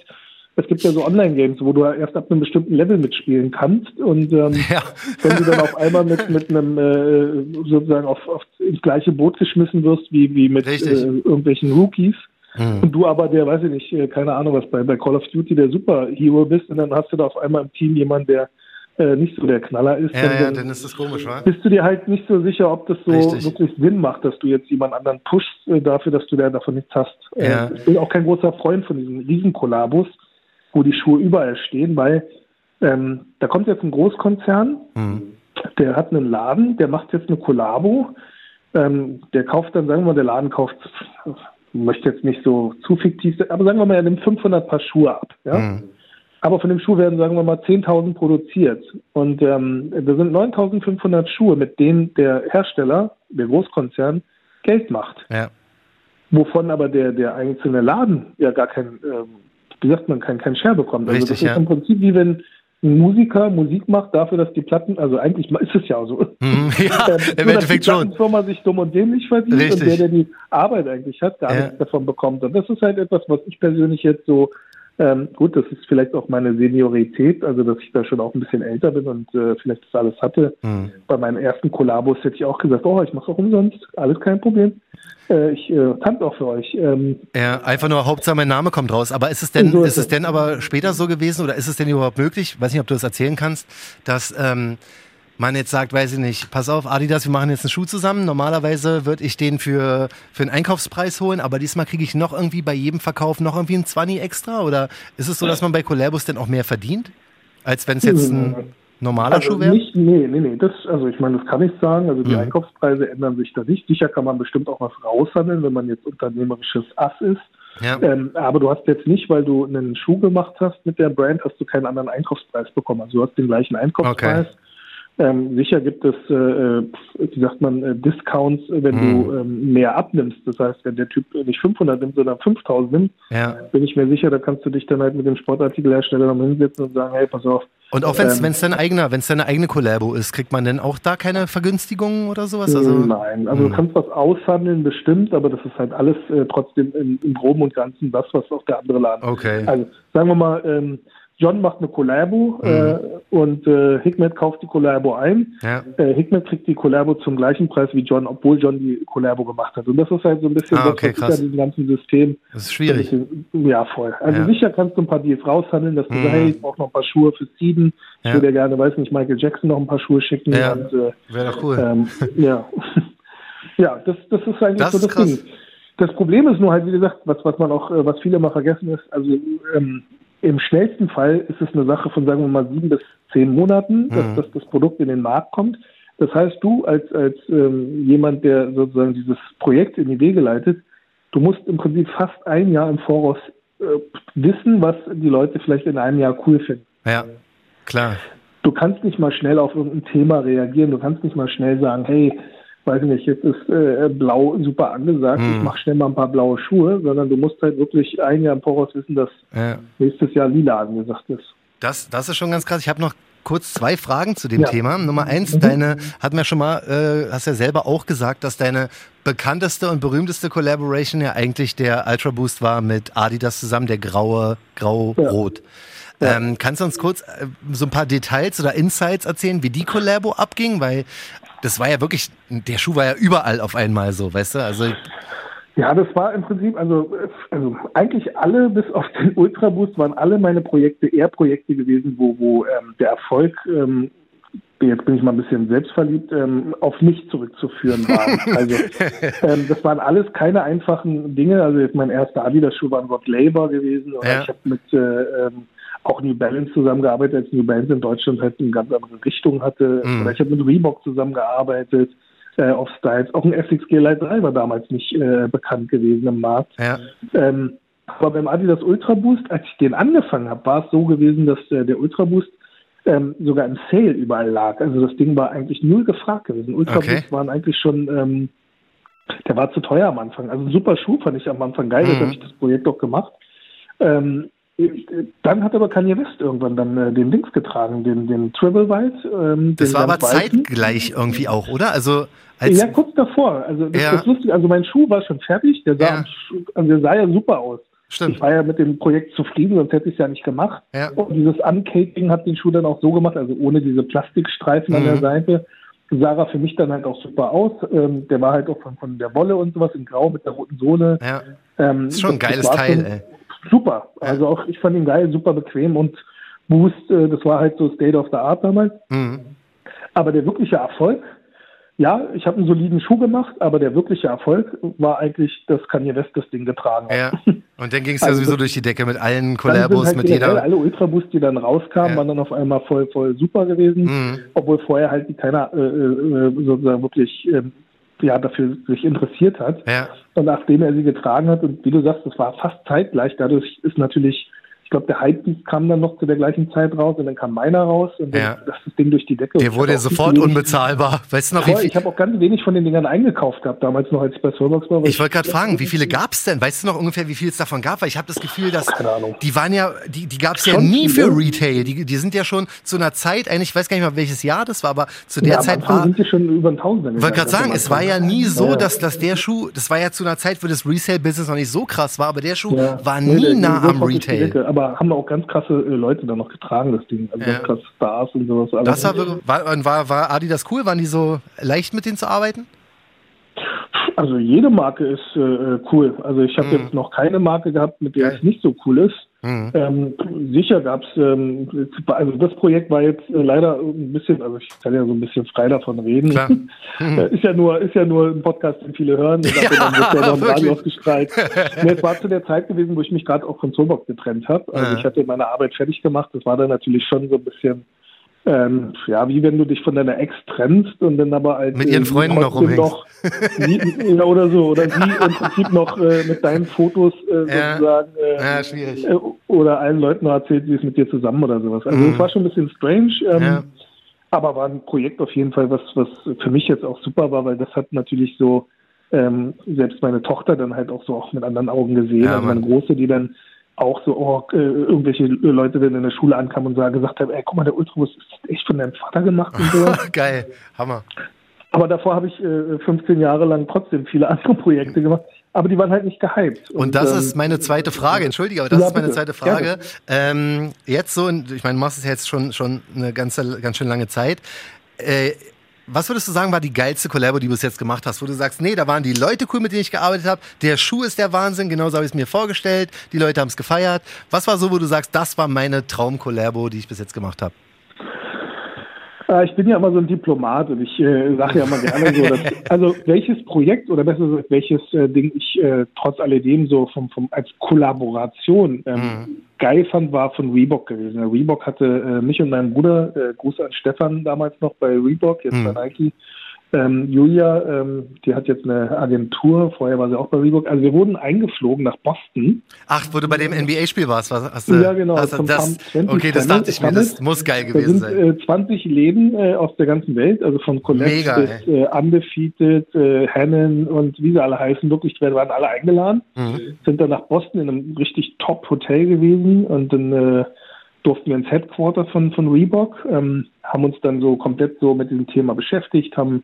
es gibt ja so Online-Games, wo du erst ab einem bestimmten Level mitspielen kannst und ähm, ja. wenn du dann auf einmal mit, mit einem äh, sozusagen auf, auf ins gleiche Boot geschmissen wirst wie, wie mit äh, irgendwelchen Rookies mhm. und du aber der, weiß ich nicht, äh, keine Ahnung was, bei, bei Call of Duty der Superhero bist und dann hast du da auf einmal im Team jemanden, der äh, nicht so der Knaller ist, ja, dann, ja, dann ist das komisch, wa? bist du dir halt nicht so sicher, ob das so Richtig. wirklich Sinn macht, dass du jetzt jemand anderen pushst äh, dafür, dass du da davon nichts hast. Ja. Äh, ich bin auch kein großer Freund von diesen Riesenkollabos, wo die Schuhe überall stehen, weil ähm, da kommt jetzt ein Großkonzern, Mhm. der hat einen Laden, der macht jetzt eine Kollabo, ähm, der kauft dann, sagen wir mal, der Laden kauft, möchte jetzt nicht so zu fiktiv sein, aber sagen wir mal, er nimmt 500 Paar Schuhe ab, ja. Mhm. Aber von dem Schuh werden, sagen wir mal, 10.000 produziert. Und ähm, da sind 9.500 Schuhe, mit denen der Hersteller, der Großkonzern, Geld macht. Ja. Wovon aber der, der einzelne Laden ja gar kein, ähm, wie sagt man, kein, kein Share bekommt. Also Richtig, das ist ja. im Prinzip wie wenn ein Musiker Musik macht dafür, dass die Platten, also eigentlich ist es ja auch so. Mhm, ja, Ähm, im nur, Endeffekt die schon. Plattenfirma sich dumm und dämlich verdient Richtig. und der, der die Arbeit eigentlich hat, gar Ja. nichts davon bekommt. Und das ist halt etwas, was ich persönlich jetzt so, ähm, gut, das ist vielleicht auch meine Seniorität, also dass ich da schon auch ein bisschen älter bin und äh, vielleicht das alles hatte. Mhm. Bei meinen ersten Kollabos hätte ich auch gesagt, oh, ich mache auch umsonst, alles kein Problem. Äh, ich äh, tanze auch für euch. Ähm, Ja, einfach nur Hauptsache mein Name kommt raus. Aber ist es denn, So ist ist es es. denn aber später so gewesen oder ist es denn überhaupt möglich, weiß nicht, ob du das erzählen kannst, dass ähm, man jetzt sagt, weiß ich nicht, pass auf, Adidas, wir machen jetzt einen Schuh zusammen. Normalerweise würde ich den für, für einen Einkaufspreis holen, aber diesmal kriege ich noch irgendwie bei jedem Verkauf noch irgendwie einen 20 extra? Oder ist es so, dass man bei Collabos denn auch mehr verdient, als wenn es jetzt ein normaler also Schuh wäre? Nicht, nee, nee, nee. Das, also ich meine, das kann ich sagen. Also die Mhm. Einkaufspreise ändern sich da nicht. Sicher kann man bestimmt auch was raushandeln, wenn man jetzt unternehmerisches Ass ist. Ja. Ähm, aber du hast jetzt nicht, weil du einen Schuh gemacht hast mit der Brand, hast du keinen anderen Einkaufspreis bekommen. Also du hast den gleichen Einkaufspreis. Ähm, sicher gibt es, äh, äh, wie sagt man, äh, Discounts, äh, wenn Mhm. du ähm, mehr abnimmst. Das heißt, wenn der Typ nicht 500 nimmt, sondern 5000 nimmt, ja. bin ich mir sicher, da kannst du dich dann halt mit dem Sportartikelhersteller nochmal hinsetzen und sagen, hey, pass auf, Und auch wenn es Ähm, dein eigener, wenn es deine eigene Collabo ist, kriegt man denn auch da keine Vergünstigungen oder sowas? Also, Nein, also Hm. du kannst was aushandeln, bestimmt, aber das ist halt alles äh, trotzdem im, im Groben und Ganzen das, was auch der andere Laden. Okay. Also sagen wir mal, ähm, John macht eine Collabo Mhm. äh, und äh, Hikmet kauft die Collabo ein. Ja. Äh, Hikmet kriegt die Collabo zum gleichen Preis wie John, obwohl John die Collabo gemacht hat. Und das ist halt so ein bisschen Ah, das, okay, hinter diesem ganzen System Das ist schwierig. bisschen- Ja, voll. Also Ja. sicher kannst du ein paar Deals raushandeln, dass du Mhm. sagst, hey, ich brauche noch ein paar Schuhe für Steven. Ich Ja. würde ja gerne, weiß nicht, Michael Jackson noch ein paar Schuhe schicken. Ja. Und, äh, Wäre doch cool. ähm, ja, ja, das, das ist eigentlich Das so das krass. Ding. Das Problem ist nur halt, wie gesagt, was, was man auch, äh, was viele mal vergessen ist, also ähm, im schnellsten Fall ist es eine Sache von, sagen wir mal, sieben bis zehn Monaten, dass, Mhm. dass das Produkt in den Markt kommt. Das heißt, du als, als ähm, jemand, der sozusagen dieses Projekt in die Wege leitet, du musst im Prinzip fast ein Jahr im Voraus äh, wissen, was die Leute vielleicht in einem Jahr cool finden. Ja, klar. Du kannst nicht mal schnell auf irgendein Thema reagieren. Du kannst nicht mal schnell sagen, hey, weiß ich nicht, jetzt ist äh, blau super angesagt, Hm. ich mach schnell mal ein paar blaue Schuhe, sondern du musst halt wirklich ein Jahr im Voraus wissen, dass Ja. nächstes Jahr lila angesagt ist. Das, das ist schon ganz krass. Ich habe noch kurz zwei Fragen zu dem Ja. Thema. Nummer eins, Mhm. deine, hat mir schon mal, äh, hast ja selber auch gesagt, dass deine bekannteste und berühmteste Collaboration ja eigentlich der Ultra Boost war mit Adidas zusammen, der graue, grau-rot. Ja. Ähm, kannst du uns kurz äh, so ein paar Details oder Insights erzählen, wie die Collabo abging? Weil das war ja wirklich, der Schuh war ja überall auf einmal so, weißt du? Also, Ja, das war im Prinzip, also, also eigentlich alle, bis auf den Ultra Boost, waren alle meine Projekte eher Projekte gewesen, wo, wo ähm, der Erfolg, ähm, jetzt bin ich mal ein bisschen selbstverliebt, ähm, auf mich zurückzuführen war. also ähm, das waren alles keine einfachen Dinge. Also jetzt mein erster Adidas-Schuh war ein Rod Labour gewesen. Oder Ja. ich habe mit äh, ähm, auch New Balance zusammengearbeitet, als New Balance in Deutschland halt eine ganz andere Richtung hatte. Mhm. Oder ich habe mit Reebok zusammengearbeitet äh, auf Styles. Auch ein FXG Light 3 war damals nicht äh, bekannt gewesen im Markt. ja, Ähm, aber beim Adidas Ultra Boost, als ich den angefangen habe, war es so gewesen, dass äh, der Ultra Boost ähm, sogar im Sale überall lag. Also das Ding war eigentlich null gefragt gewesen. Ultra Okay. Boost waren eigentlich schon, ähm, der war zu teuer am Anfang. Also super Schuh fand ich am Anfang geil, Mhm. das habe ich das Projekt auch gemacht. Ähm, dann hat aber Kanye West irgendwann dann äh, den Dings getragen, den, den Triple White. Ähm, das war aber weißen. zeitgleich irgendwie auch, oder? Also, als, Ja, kurz davor. Also das, Ja. das lustig. Also mein Schuh war schon fertig. Der sah, Ja. also der sah ja super aus. stimmt. Ich war ja mit dem Projekt zufrieden, sonst hätte ich es ja nicht gemacht. Ja. Und dieses Uncaking hat den Schuh dann auch so gemacht, also ohne diese Plastikstreifen an Mhm. der Seite. Sah er für mich dann halt auch super aus. Ähm, der war halt auch von, von der Wolle und sowas in Grau mit der roten Sohle. Ja, Ähm, ist schon ein geiles Teil, schon ey. Super. Also auch ich fand ihn geil, super bequem und Boost, äh, das war halt so State of the Art damals. Mhm. Aber der wirkliche Erfolg, ja, ich habe einen soliden Schuh gemacht, aber der wirkliche Erfolg war eigentlich, dass Kanye West das Ding getragen hat. Ja. Und dann ging es ja Also sowieso durch die Decke mit allen Collabos, halt mit jeder. alle Ultra Boost, die dann rauskamen, Ja. waren dann auf einmal voll, voll super gewesen, Mhm. obwohl vorher halt die keiner äh, äh, sozusagen wirklich ähm, ja, dafür sich interessiert hat. Ja. Und nachdem er sie getragen hat, und wie du sagst, das war fast zeitgleich, dadurch ist natürlich, ich glaube, der Hypebeast kam dann noch zu der gleichen Zeit raus und dann kam meiner raus und dann Ja. ist das Ding durch die Decke. Der wurde sofort unbezahlbar. Weißt du noch, wie Voll, ich habe auch ganz wenig von den Dingern eingekauft gehabt, damals noch, als ich bei Soulbox war. Ich wollte gerade fragen, wie viele gab es denn? Weißt du noch ungefähr, wie viel es davon gab? Weil ich habe das Gefühl, dass die waren ja, die, die gab es ja nie für Retail. Die, die sind ja schon zu einer Zeit, eigentlich, ich weiß gar nicht mal, welches Jahr das war, aber zu der ja, Zeit war. sind die schon über ein Tausender. Ich wollte gerade sagen, es war ja nie so, Ja. dass, dass der Schuh, das war ja zu einer Zeit, wo das Resale-Business noch nicht so krass war, aber der Schuh war Nee, nie der- nah am Retail. Aber haben auch ganz krasse äh, Leute dann noch getragen, das Ding. Also ganz krasse Stars und sowas. Das war, wirklich- war, war, war Adidas cool? Waren die so leicht mit denen zu arbeiten? also jede Marke ist äh, cool. Also ich habe Mhm. jetzt noch keine Marke gehabt, mit der es nicht so cool ist. Mhm. Ähm, sicher gab es, ähm, also das Projekt war jetzt äh, leider ein bisschen, also ich kann ja so ein bisschen frei davon reden. Mhm. ist ja nur, ist ja nur ein Podcast, den viele hören. Ich ja, dann wird ja noch Radio ausgestrahlt. nee, es war zu der Zeit gewesen, wo ich mich gerade auch von Zobox getrennt habe. Also ja. ich hatte meine Arbeit fertig gemacht. Das war dann natürlich schon so ein bisschen ähm, ja, wie wenn du dich von deiner Ex trennst und dann aber als mit ihren äh, Freunden noch rumhängst. Noch, sie, oder so, oder sie im Prinzip noch äh, mit deinen Fotos äh, ja. sozusagen äh, ja, schwierig. Äh, oder allen Leuten noch erzählt, sie ist mit dir zusammen oder sowas. Also es mhm. war schon ein bisschen strange. Ähm, ja. Aber war ein Projekt auf jeden Fall, was, was für mich jetzt auch super war, weil das hat natürlich so ähm, selbst meine Tochter dann halt auch so auch mit anderen Augen gesehen. Ja, also meine Große, die dann auch so oh, äh, irgendwelche Leute, wenn in der Schule ankamen und sagen, gesagt haben, ey, guck mal, der Ultrabus ist echt von deinem Vater gemacht und so. Geil, Hammer. Aber davor habe ich äh, 15 Jahre lang trotzdem viele andere Projekte gemacht, aber die waren halt nicht gehypt. Und, und das ähm, ist meine zweite Frage, entschuldige, aber das ja, ist meine bitte. zweite Frage. Ähm, jetzt so, ich meine, du machst es jetzt schon, schon eine ganze, ganz schön lange Zeit. Äh, was würdest du sagen, war die geilste Collabo, die du bis jetzt gemacht hast, wo du sagst, nee, da waren die Leute cool, mit denen ich gearbeitet habe, der Schuh ist der Wahnsinn, genauso habe ich es mir vorgestellt, die Leute haben es gefeiert. Was war so, wo du sagst, das war meine Traum-Collabo, die ich bis jetzt gemacht habe? Äh, ich bin ja immer so ein Diplomat und ich äh, sage ja immer gerne so, dass, also welches Projekt oder besser gesagt, welches äh, Ding ich äh, trotz alledem so vom, vom als Kollaboration ähm, mhm. geil fand, war von Reebok gewesen. Reebok hatte äh, mich und meinen Bruder, äh, Gruß an Stefan damals noch bei Reebok, jetzt mhm. bei Nike, ähm, Julia, ähm, die hat jetzt eine Agentur, vorher war sie auch bei Reebok. Also wir wurden eingeflogen nach Boston. Ach, wo du bei dem NBA-Spiel warst? Was, hast du, ja, genau. Hast du das, okay, das dachte ich mir, das muss geil gewesen da sind, sein. Äh, 20 Läden äh, aus der ganzen Welt, also von Collect bis äh, Undefeated, äh, Hannon und wie sie alle heißen, wirklich, wir waren alle eingeladen. Mhm. Sind dann nach Boston in einem richtig Top-Hotel gewesen und dann äh, durften wir ins Headquarter von, von Reebok, ähm, haben uns dann so komplett so mit diesem Thema beschäftigt, haben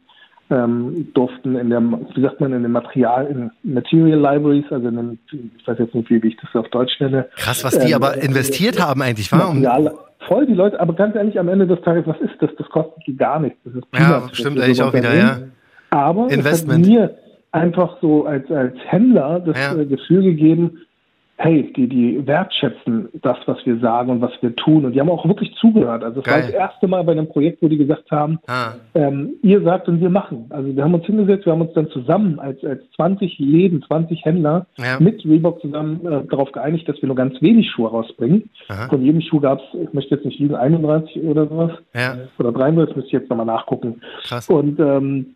ähm, durften in der, wie sagt man, in den Material, in Material Libraries, also in den, ich weiß jetzt nicht, wie ich das auf Deutsch nenne. Krass, was die ähm, aber investiert äh, haben eigentlich, war? Material, voll die Leute, aber ganz ehrlich, am Ende des Tages, was ist das? Das kostet die gar nichts. Das ist ja, stimmt eigentlich auch wieder, ja. Aber Investment. es hat mir einfach so als, als Händler das ja. Äh, Gefühl gegeben, hey, die, die wertschätzen das, was wir sagen und was wir tun. Und die haben auch wirklich zugehört. Also es war das erste Mal bei einem Projekt, wo die gesagt haben, ah. ähm, ihr sagt und wir machen. Also wir haben uns hingesetzt, wir haben uns dann zusammen als, als 20 Läden, 20 Händler ja. mit Reebok zusammen äh, darauf geeinigt, dass wir nur ganz wenig Schuhe rausbringen. Aha. Von jedem Schuh gab es, ich möchte jetzt nicht liegen, 31 oder sowas. Ja. Oder 33, müsste ich jetzt nochmal nachgucken. Krass. Und ähm,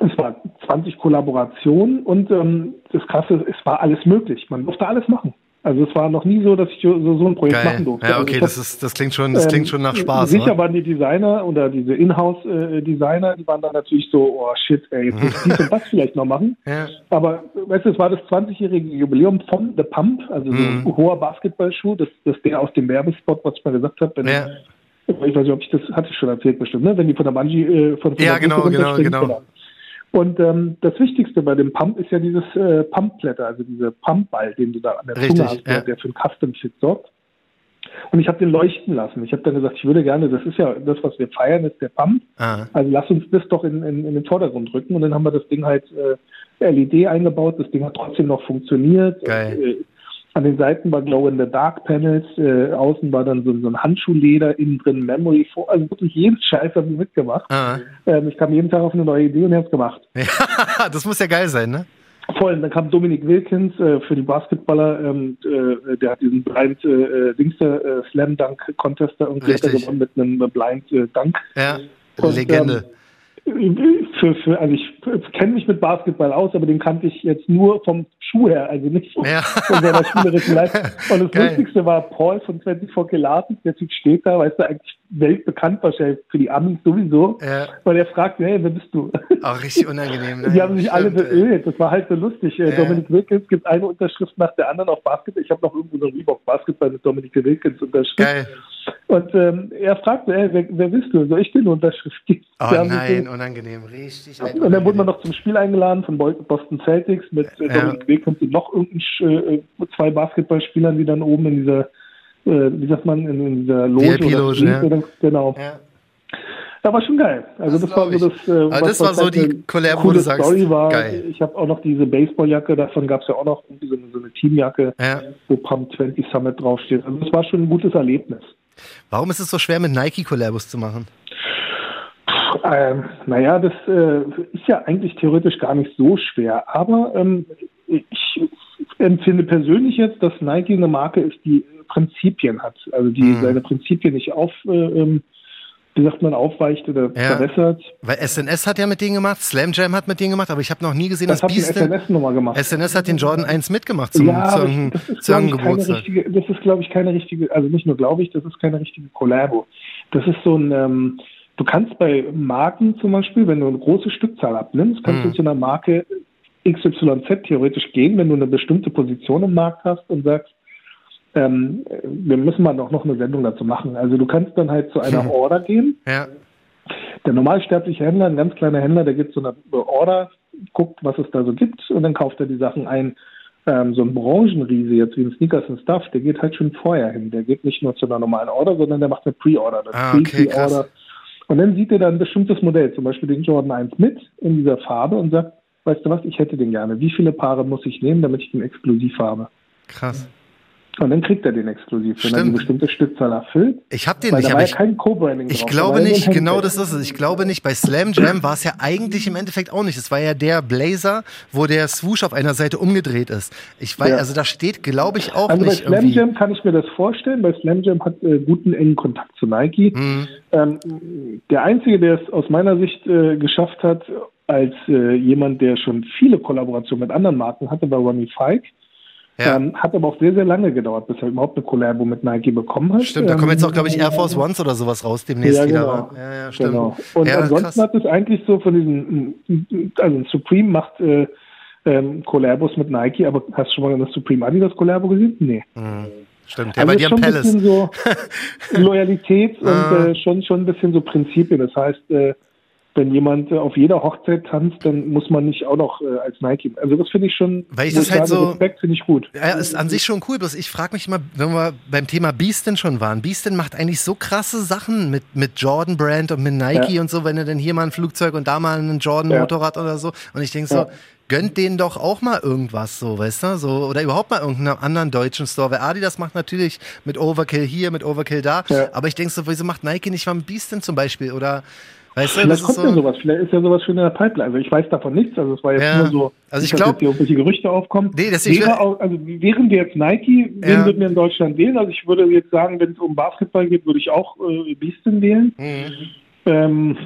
es war 20 Kollaborationen und ähm, das Krasse, es war alles möglich. Man durfte alles machen. Also es war noch nie so, dass ich so, so ein Projekt Geil. machen durfte. Ja, okay, also das, ist, das klingt schon, das klingt schon nach ähm, Spaß. Sicher oder? waren die Designer oder diese Inhouse-Designer, die waren dann natürlich so, oh shit, ey, jetzt muss dies und das vielleicht noch machen. Ja. Aber weißt du, es war das 20-jährige Jubiläum von The Pump, also so mhm. ein hoher Basketballschuh, das, das der aus dem Werbespot, was ich mal gesagt habe, ja. ich weiß nicht, ob ich das hatte ich schon erzählt bestimmt, ne? Wenn die von der Bungee äh, von, von Ja, genau, genau, genau. Und ähm, das Wichtigste bei dem Pump ist ja dieses äh, Pumpblätter, also dieser Pumpball, den du da an der Richtig, Zunge hast, ja. der für ein Custom Fit sorgt. Und ich habe den leuchten lassen. Ich habe dann gesagt, ich würde gerne, das ist ja das, was wir feiern, ist der Pump. Ah. Also lass uns das doch in, in, in, den Vordergrund rücken. Und dann haben wir das Ding halt äh, LED eingebaut. Das Ding hat trotzdem noch funktioniert. Geil. Und, äh, an den Seiten war Glow-in-the-Dark-Panels, äh, außen war dann so, so, ein Handschuhleder, innen drin Memory, vor, also wirklich jeden Scheiß habe ich mitgemacht. Ah. Ähm, ich kam jeden Tag auf eine neue Idee und habe es gemacht. Ja, das muss ja geil sein, ne? Voll, und dann kam Dominik Wilkins äh, für die Basketballer, ähm, äh, der hat diesen Blind äh, äh Dingster äh, Slam Dunk Contest da irgendwie gewonnen mit einem Blind äh, Dunk. Ja, Legende. Ähm, für, für, also ich kenne mich mit Basketball aus, aber den kannte ich jetzt nur vom Schuh her, also nicht von, ja. von seiner spielerischen Leistung. Und das Geil. Lustigste war Paul von 24 Gelaten, der Typ steht da, weißt du, eigentlich weltbekannt wahrscheinlich für die Amis sowieso, ja. weil er fragt, hey, wer bist du? Auch richtig unangenehm. Ne? Die haben sich alle beölt, das war halt so lustig. Ja. Dominik Wilkins gibt eine Unterschrift nach der anderen auf Basketball. Ich habe noch irgendwo so einen Reebok Basketball mit Dominik Wilkins Unterschrift. Geil. Und ähm, er fragte, ey, wer, wer bist du? Soll ich dir eine Unterschrift geben? Oh nein, unangenehm, richtig. Und dann wurde man noch zum Spiel eingeladen von Boston Celtics mit äh, Dominik Wilkins und noch irgendein, äh, zwei Basketballspielern, die dann oben in dieser, äh, wie sagt man, in, in dieser Loge. Loge ja. Genau. Ja. Das war schon geil. Also das, Das war so das, äh, das war so halt die eine Collab, wo coole du sagst, Story war. geil. Ich habe auch noch diese Baseballjacke, davon gab es ja auch noch so eine, so eine Teamjacke, Ja. wo Pump 20 Summit draufsteht. Also das war schon ein gutes Erlebnis. Warum ist es so schwer, mit Nike Collabos zu machen? Ähm, naja, das äh, ist ja eigentlich theoretisch gar nicht so schwer. Aber ähm, ich empfinde persönlich jetzt, dass Nike eine Marke ist, die Prinzipien hat. Also die Mhm. seine Prinzipien nicht auf, äh, ähm, wie sagt man, aufweicht oder Ja. verbessert. Weil SNS hat ja mit denen gemacht, Slam Jam hat mit denen gemacht, aber ich habe noch nie gesehen, Das dass die Beastin... SNS-Nummer gemacht. SNS hat den Jordan 1 mitgemacht zum, ja, zu aber irgendeinem das ist, zu glaube irgendeinem ich, keine Geburtstag. richtige, das ist, glaube ich, keine richtige, also nicht nur glaube ich, das ist keine richtige Kollabo. Das ist so ein, ähm, du kannst bei Marken zum Beispiel, wenn du eine große Stückzahl abnimmst, kannst Mhm. du zu einer Marke XYZ theoretisch gehen, wenn du eine bestimmte Position im Markt hast und sagst, ähm, wir müssen mal noch, noch eine Sendung dazu machen. Also du kannst dann halt zu einer Mhm. Order gehen Ja, der normalsterbliche Händler, ein ganz kleiner Händler, der geht zu einer Order, guckt, was es da so gibt und dann kauft er die Sachen ein. Ähm, so ein Branchenriese jetzt wie ein Sneakers and Stuff, der geht halt schon vorher hin. Der geht nicht nur zu einer normalen Order, sondern der macht eine Pre-Order, eine Ah, okay. Pre-Order. Und dann sieht er dann ein bestimmtes Modell, zum Beispiel den Jordan 1 mit in dieser Farbe und sagt, weißt du was, ich hätte den gerne. Wie viele Paare muss ich nehmen, damit ich den exklusiv habe? krass. Und dann kriegt er den exklusiv, wenn er Stimmt. eine bestimmte Stückzahl erfüllt. Ich habe den nicht, aber ich, ja kein Co-Branding ich drauf, glaube nicht, genau das ist es. Ich glaube nicht, bei Slam Jam war es ja eigentlich im Endeffekt auch nicht. Es war ja der Blazer, wo der Swoosh auf einer Seite umgedreht ist. Ich weiß, Ja. also da steht, glaube ich, auch Also bei nicht Slam irgendwie. Jam kann ich mir das vorstellen, weil Slam Jam hat äh, guten engen Kontakt zu Nike. Mhm. Ähm, der Einzige, der es aus meiner Sicht äh, geschafft hat, als äh, jemand, der schon viele Kollaborationen mit anderen Marken hatte, war Ronnie Fike. Ja. Ähm, hat aber auch sehr, sehr lange gedauert, bis er überhaupt eine Collabo mit Nike bekommen hat. Stimmt, da Ähm, kommen jetzt auch, glaube ich, Air Force Ones oder sowas raus demnächst ja, wieder. genau. Ja, ja, stimmt. Genau. Und ja, ansonsten krass. hat es eigentlich so von diesen, also Supreme macht äh, ähm, Collabos mit Nike, aber hast du schon mal das Supreme Adidas Collabo gesehen? Nee. Mhm. Stimmt, ja, Also bei dir am schon ein Palace. bisschen so Loyalität und Ah. äh, schon, schon ein bisschen so Prinzipien. Das heißt, äh, wenn jemand äh, auf jeder Hochzeit tanzt, dann muss man nicht auch noch äh, als Nike. Also das finde ich schon, Weil ich das halt so- Respekt finde ich gut. Ja, ist an sich schon cool, bloß ich frage mich mal, wenn wir beim Thema Beastin schon waren. Beastin macht eigentlich so krasse Sachen mit, mit Jordan Brand und mit Nike Ja. und so, wenn er denn hier mal ein Flugzeug und da mal ein Jordan Ja. Motorrad oder so. Und ich denke so, Ja. gönnt denen doch auch mal irgendwas so, weißt du? So, oder überhaupt mal irgendeinen anderen deutschen Store. Weil Adidas macht natürlich mit Overkill hier, mit Overkill da. Ja. Aber ich denke so, wieso macht Nike nicht mal mit Beastin zum Beispiel? Oder, weißt du, Vielleicht das ist kommt so. ja sowas, vielleicht ist ja sowas schon in der Pipeline. Also ich weiß davon nichts, also es war jetzt Ja. nur so, Also ich dass glaub- jetzt hier irgendwelche Gerüchte aufkommen. Nee, deswegen- wäre auch, also wären wir jetzt Nike, wen Ja. würden wir in Deutschland wählen? Also ich würde jetzt sagen, wenn es um Basketball geht, würde ich auch äh, Beastin wählen. Mhm. Ähm,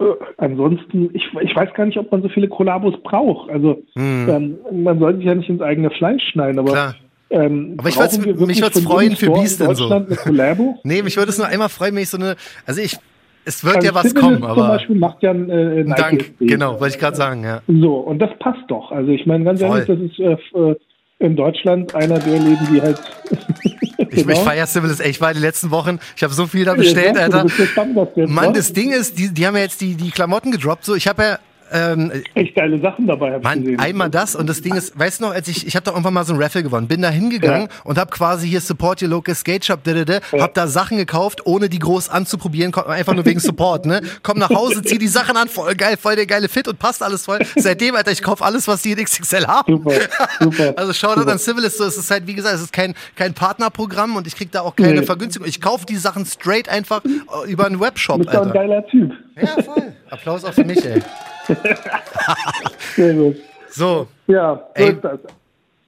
äh, ansonsten, ich, ich weiß gar nicht, ob man so viele Kollabos braucht. Also ähm, man soll sich ja nicht ins eigene Fleisch schneiden, aber Mhm. Klar. ähm, Aber ich wir mich von freuen für Store in so. Eine? Nee, mich würde es nur einmal freuen, wenn ich so eine. Also ich. Es wird Also ja was Civilist kommen, zum aber. Beispiel macht ja ein äh, Nike Dank, SB. genau, wollte ich gerade sagen, ja. So, und das passt doch. Also ich meine ganz Voll. ehrlich, das ist äh, äh, in Deutschland einer der Läden, die halt Ich, ich feier Civilist, ey, ich war die letzten Wochen, ich habe so viel da bestellt, Ja, Alter. Du bist Mann, das Ding ist, die, die haben ja jetzt die, die Klamotten gedroppt, so, ich habe ja, ähm, Echt geile Sachen dabei, hab ich Mann, gesehen. einmal das und das Ding ist, weißt du noch, als ich, ich habe da irgendwann mal so ein Raffle gewonnen, bin da hingegangen Ja. und habe quasi hier Support Your Local Skate Shop, didede, hab da Sachen gekauft, ohne die groß anzuprobieren, einfach nur wegen Support, ne? Komm nach Hause, zieh die Sachen an, voll geil, voll der geile Fit und passt alles voll. Seitdem, Alter, ich kauf alles, was die in XXL haben. Super, super. Also Shoutout super. an Civilist, so, es ist halt, wie gesagt, es ist kein, kein Partnerprogramm und ich krieg da auch keine Nee. Vergünstigung. Ich kaufe die Sachen straight einfach äh, über einen Webshop, Du bist doch ein Alter. geiler Typ. Ja, voll. Applaus auch für mich, ey. Sehr gut. So, Ja, so Ey, ist das.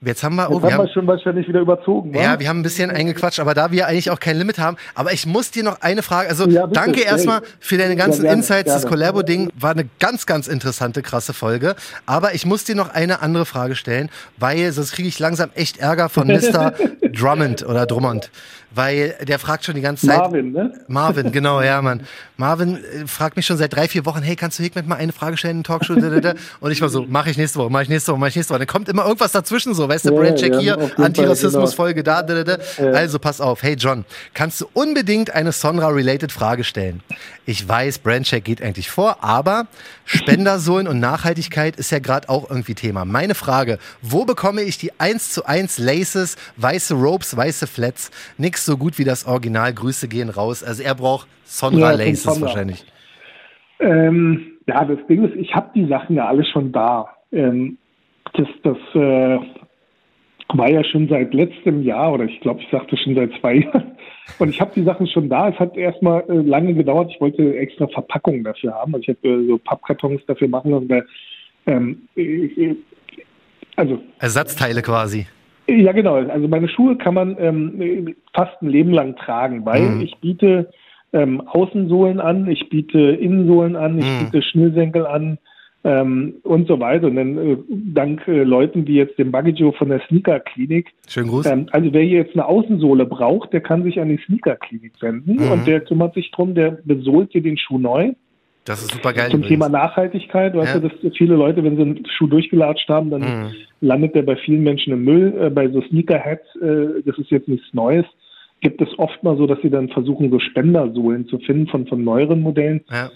Jetzt haben wir, oh, Jetzt wir haben wir schon wahrscheinlich wieder überzogen, wa? ja, wir haben ein bisschen eingequatscht, aber da wir eigentlich auch kein Limit haben, aber ich muss dir noch eine Frage, also Ja, bitte, danke erstmal für deine ganzen Ja, gerne, Insights, das gerne. Collabo-Ding war eine ganz, ganz interessante, krasse Folge, aber ich muss dir noch eine andere Frage stellen, weil sonst kriege ich langsam echt Ärger von Mr. Drummond oder Drummond, weil der fragt schon die ganze Zeit, Marvin, ne? Marvin, genau, ja, Mann. Marvin äh, fragt mich schon seit drei, vier Wochen, hey, kannst du Hikmet mal eine Frage stellen in Talkshow? Und ich war so, mach ich nächste Woche, mach ich nächste Woche, mach ich nächste Woche. Dann kommt immer irgendwas dazwischen, so, weißt du, Ja, Brandcheck ja, hier, Antirassismus-Folge da, da, da, da. Also pass auf, hey John, kannst du unbedingt eine Sonra-related Frage stellen? Ich weiß, Brandcheck geht eigentlich vor, aber Spendersohlen und Nachhaltigkeit ist ja gerade auch irgendwie Thema. Meine Frage, wo bekomme ich die 1 zu 1 Laces, weiße Ropes, weiße Flats? Nix so gut wie das Original. Grüße gehen raus. Also er braucht Sonra Ja, wahrscheinlich. Ähm, ja, das Ding ist, ich habe die Sachen ja alle schon da. Ähm, das das äh, war ja schon seit letztem Jahr oder ich glaube, ich sagte schon seit zwei Jahren. Und ich habe die Sachen schon da. Es hat erstmal äh, lange gedauert. Ich wollte extra Verpackungen dafür haben. Also ich habe äh, so Pappkartons dafür machen lassen. Weil, ähm, äh, also Ersatzteile quasi. Ja, genau. Also meine Schuhe kann man ähm, fast ein Leben lang tragen, weil mhm. ich biete ähm, Außensohlen an, ich biete Innensohlen an, ich mhm. biete Schnürsenkel an ähm, und so weiter. Und dann äh, dank äh, Leuten wie jetzt dem Buggy Joe von der Sneaker Klinik. Schönen Gruß. Ähm, also wer hier jetzt eine Außensohle braucht, der kann sich an die Sneaker Klinik wenden mhm. und der kümmert sich drum, der besohlt dir den Schuh neu. Das ist super geil. Zum übrigens. Thema Nachhaltigkeit, weißt ja. du, dass viele Leute, wenn sie einen Schuh durchgelatscht haben, dann mhm. landet der bei vielen Menschen im Müll. Äh, bei so Sneakerheads, äh, das ist jetzt nichts Neues, gibt es oft mal so, dass sie dann versuchen, so Spendersohlen zu finden von, von neueren Modellen. Ja.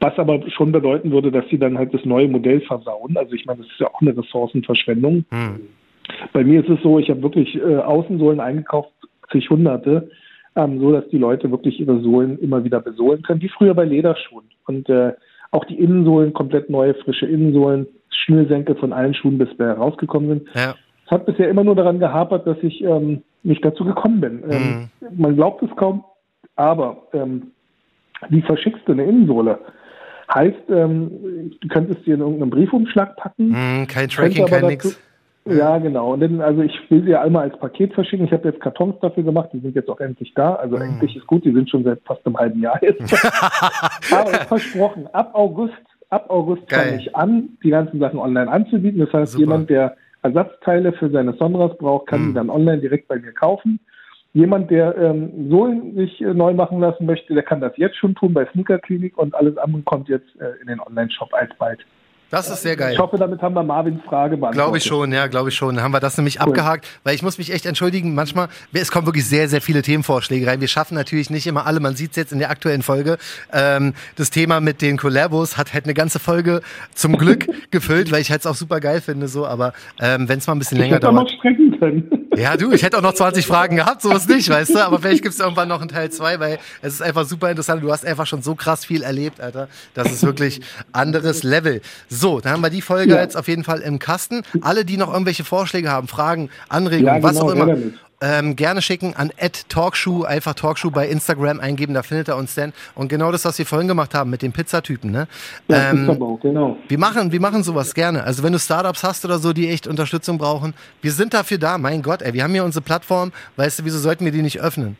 Was aber schon bedeuten würde, dass sie dann halt das neue Modell versauen. Also ich meine, das ist ja auch eine Ressourcenverschwendung. Mhm. Bei mir ist es so, ich habe wirklich äh, Außensohlen eingekauft, zig Hunderte ähm, so dass die Leute wirklich ihre Sohlen immer wieder besohlen können, wie früher bei Lederschuhen. Und äh, auch die Innensohlen, komplett neue, frische Innensohlen, Schnürsenkel von allen Schuhen bisher rausgekommen sind. Ja. Es hat bisher immer nur daran gehapert, dass ich ähm, nicht dazu gekommen bin. Ähm, mhm. Man glaubt es kaum, aber ähm, wie verschickst du eine Innensohle? Heißt, ähm, du könntest sie in irgendeinen Briefumschlag packen. Mhm, kein Tracking, kein nix. Ja, genau. Und dann, also ich will sie ja einmal als Paket verschicken. Ich habe jetzt Kartons dafür gemacht, die sind jetzt auch endlich da. Also mm. endlich ist gut, die sind schon seit fast einem halben Jahr jetzt. Aber versprochen, ab August, ab August fange ich an, die ganzen Sachen online anzubieten. Das heißt, Super. jemand, der Ersatzteile für seine Sonras braucht, kann mm. die dann online direkt bei mir kaufen. Jemand, der ähm, Sohlen sich äh, neu machen lassen möchte, der kann das jetzt schon tun bei Sneaker Klinik und alles andere kommt jetzt äh, in den Online-Shop alsbald. Das ist sehr geil. Ich hoffe, damit haben wir Marvins Frage beantwortet. Glaube ich schon, ja, glaube ich schon. Dann haben wir das nämlich cool. abgehakt, weil ich muss mich echt entschuldigen, manchmal, es kommen wirklich sehr, sehr viele Themenvorschläge rein. Wir schaffen natürlich nicht immer alle, man sieht es jetzt in der aktuellen Folge. Ähm, das Thema mit den Collabos hat halt eine ganze Folge zum Glück gefüllt, weil ich halt es auch super geil finde, so, aber ähm, wenn es mal ein bisschen ich länger dauert. Noch strecken können. Ja, du, ich hätte auch noch 20 Fragen gehabt, sowas nicht, weißt du, aber vielleicht gibt es irgendwann noch einen Teil 2, weil es ist einfach super interessant. Du hast einfach schon so krass viel erlebt, Alter. Das ist wirklich anderes Level. So, dann haben wir die Folge ja. jetzt auf jeden Fall im Kasten. Alle, die noch irgendwelche Vorschläge haben, Fragen, Anregungen, ja, genau, was auch immer, ähm, gerne schicken an @talkshow, einfach Talkshow bei Instagram eingeben, da findet er uns denn. Und genau das, was wir vorhin gemacht haben mit den Pizzatypen, ne? Ja, ähm, Pizzabau, genau. Wir machen, wir machen sowas gerne. Also wenn du Startups hast oder so, die echt Unterstützung brauchen, wir sind dafür da. Mein Gott, ey, wir haben hier unsere Plattform. Weißt du, wieso sollten wir die nicht öffnen?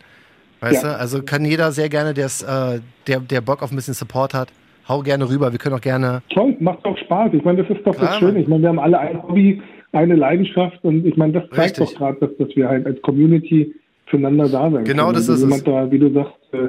Weißt ja. du? Also kann jeder sehr gerne, äh, der, der Bock auf ein bisschen Support hat, hau gerne rüber. Wir können auch gerne. Toll, macht auch Spaß. Ich meine, das ist doch das Schöne. Ich meine, wir haben alle ein Hobby, eine Leidenschaft und ich meine, das zeigt Richtig. doch gerade, dass, dass wir halt als Community füreinander da sind. Genau, das ist jemand es. Da, wie du sagst, äh,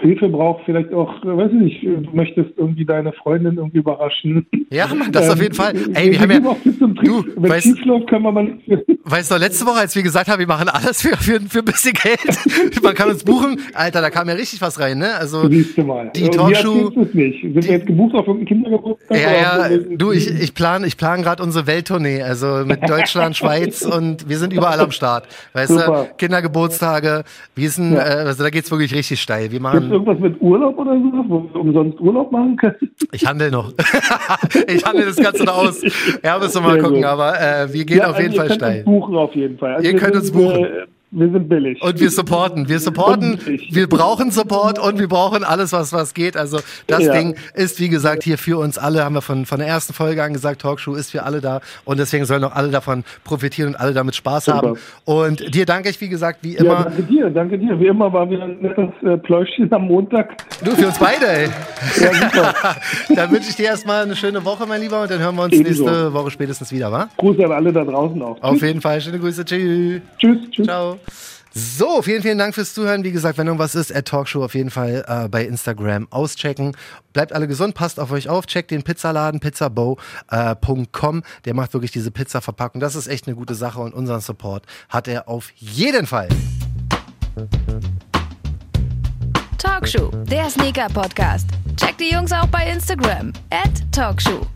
Hilfe braucht, vielleicht auch, äh, weiß ich nicht, du möchtest irgendwie deine Freundin irgendwie überraschen. Ja, Mann, das ähm, auf jeden Fall. Ey, wir haben ja, du, Wenn weißt, schief läuft, kann man mal Weißt du, letzte Woche, als wir gesagt haben, wir machen alles für, für, für ein bisschen Geld, man kann uns buchen, Alter, da kam ja richtig was rein, ne? Also, Siehst du mal. die Talkshow. nicht. Sind die, wir jetzt gebucht auf irgendeinen Kindergeburtstag? Ja, ja, du, ich, ich plane ich plan gerade unsere Welttournee, also mit Deutschland, Schweiz und wir sind überall am Start. Weißt Super. du, Kindergeburtstage, wir sind, ja. äh, also da geht's wirklich richtig steil. Wir machen, irgendwas mit Urlaub oder so, wo wir umsonst Urlaub machen können? Ich handle noch. ich handle das Ganze noch aus. Ja, müssen wir mal gucken, aber äh, wir gehen ja, auf also jeden Fall steil. buchen auf jeden Fall. Also ihr könnt uns buchen. Äh, wir sind billig. Und wir supporten. Wir supporten. Wir brauchen Support und wir brauchen alles, was, was geht. Also das ja. Ding ist, wie gesagt, hier für uns alle, haben wir von, von der ersten Folge an gesagt, Talkshow ist für alle da. Und deswegen sollen auch alle davon profitieren und alle damit Spaß Super. haben. Und dir danke ich, wie gesagt, wie immer. Ja, danke dir, danke dir. Wie immer war wieder ein nettes äh, Pläuschchen am Montag. Du, für uns beide, ey. Ja, super. dann wünsche ich dir erstmal eine schöne Woche, mein Lieber. Und dann hören wir uns Ebenso. nächste Woche spätestens wieder, wa? Grüße an alle da draußen auch. Auf jeden Fall. Schöne Grüße. Tschüss. Tschüss. Tschüss. Ciao. So, vielen, vielen Dank fürs Zuhören. Wie gesagt, wenn irgendwas ist, at Talkshow auf jeden Fall äh, bei Instagram auschecken. Bleibt alle gesund, passt auf euch auf, checkt den Pizzaladen pizzabow.com. Äh, Der macht wirklich diese Pizza-Verpackung. Das ist echt eine gute Sache und unseren Support hat er auf jeden Fall. Talkshow, der Sneaker-Podcast. Checkt die Jungs auch bei Instagram, at Talkshow.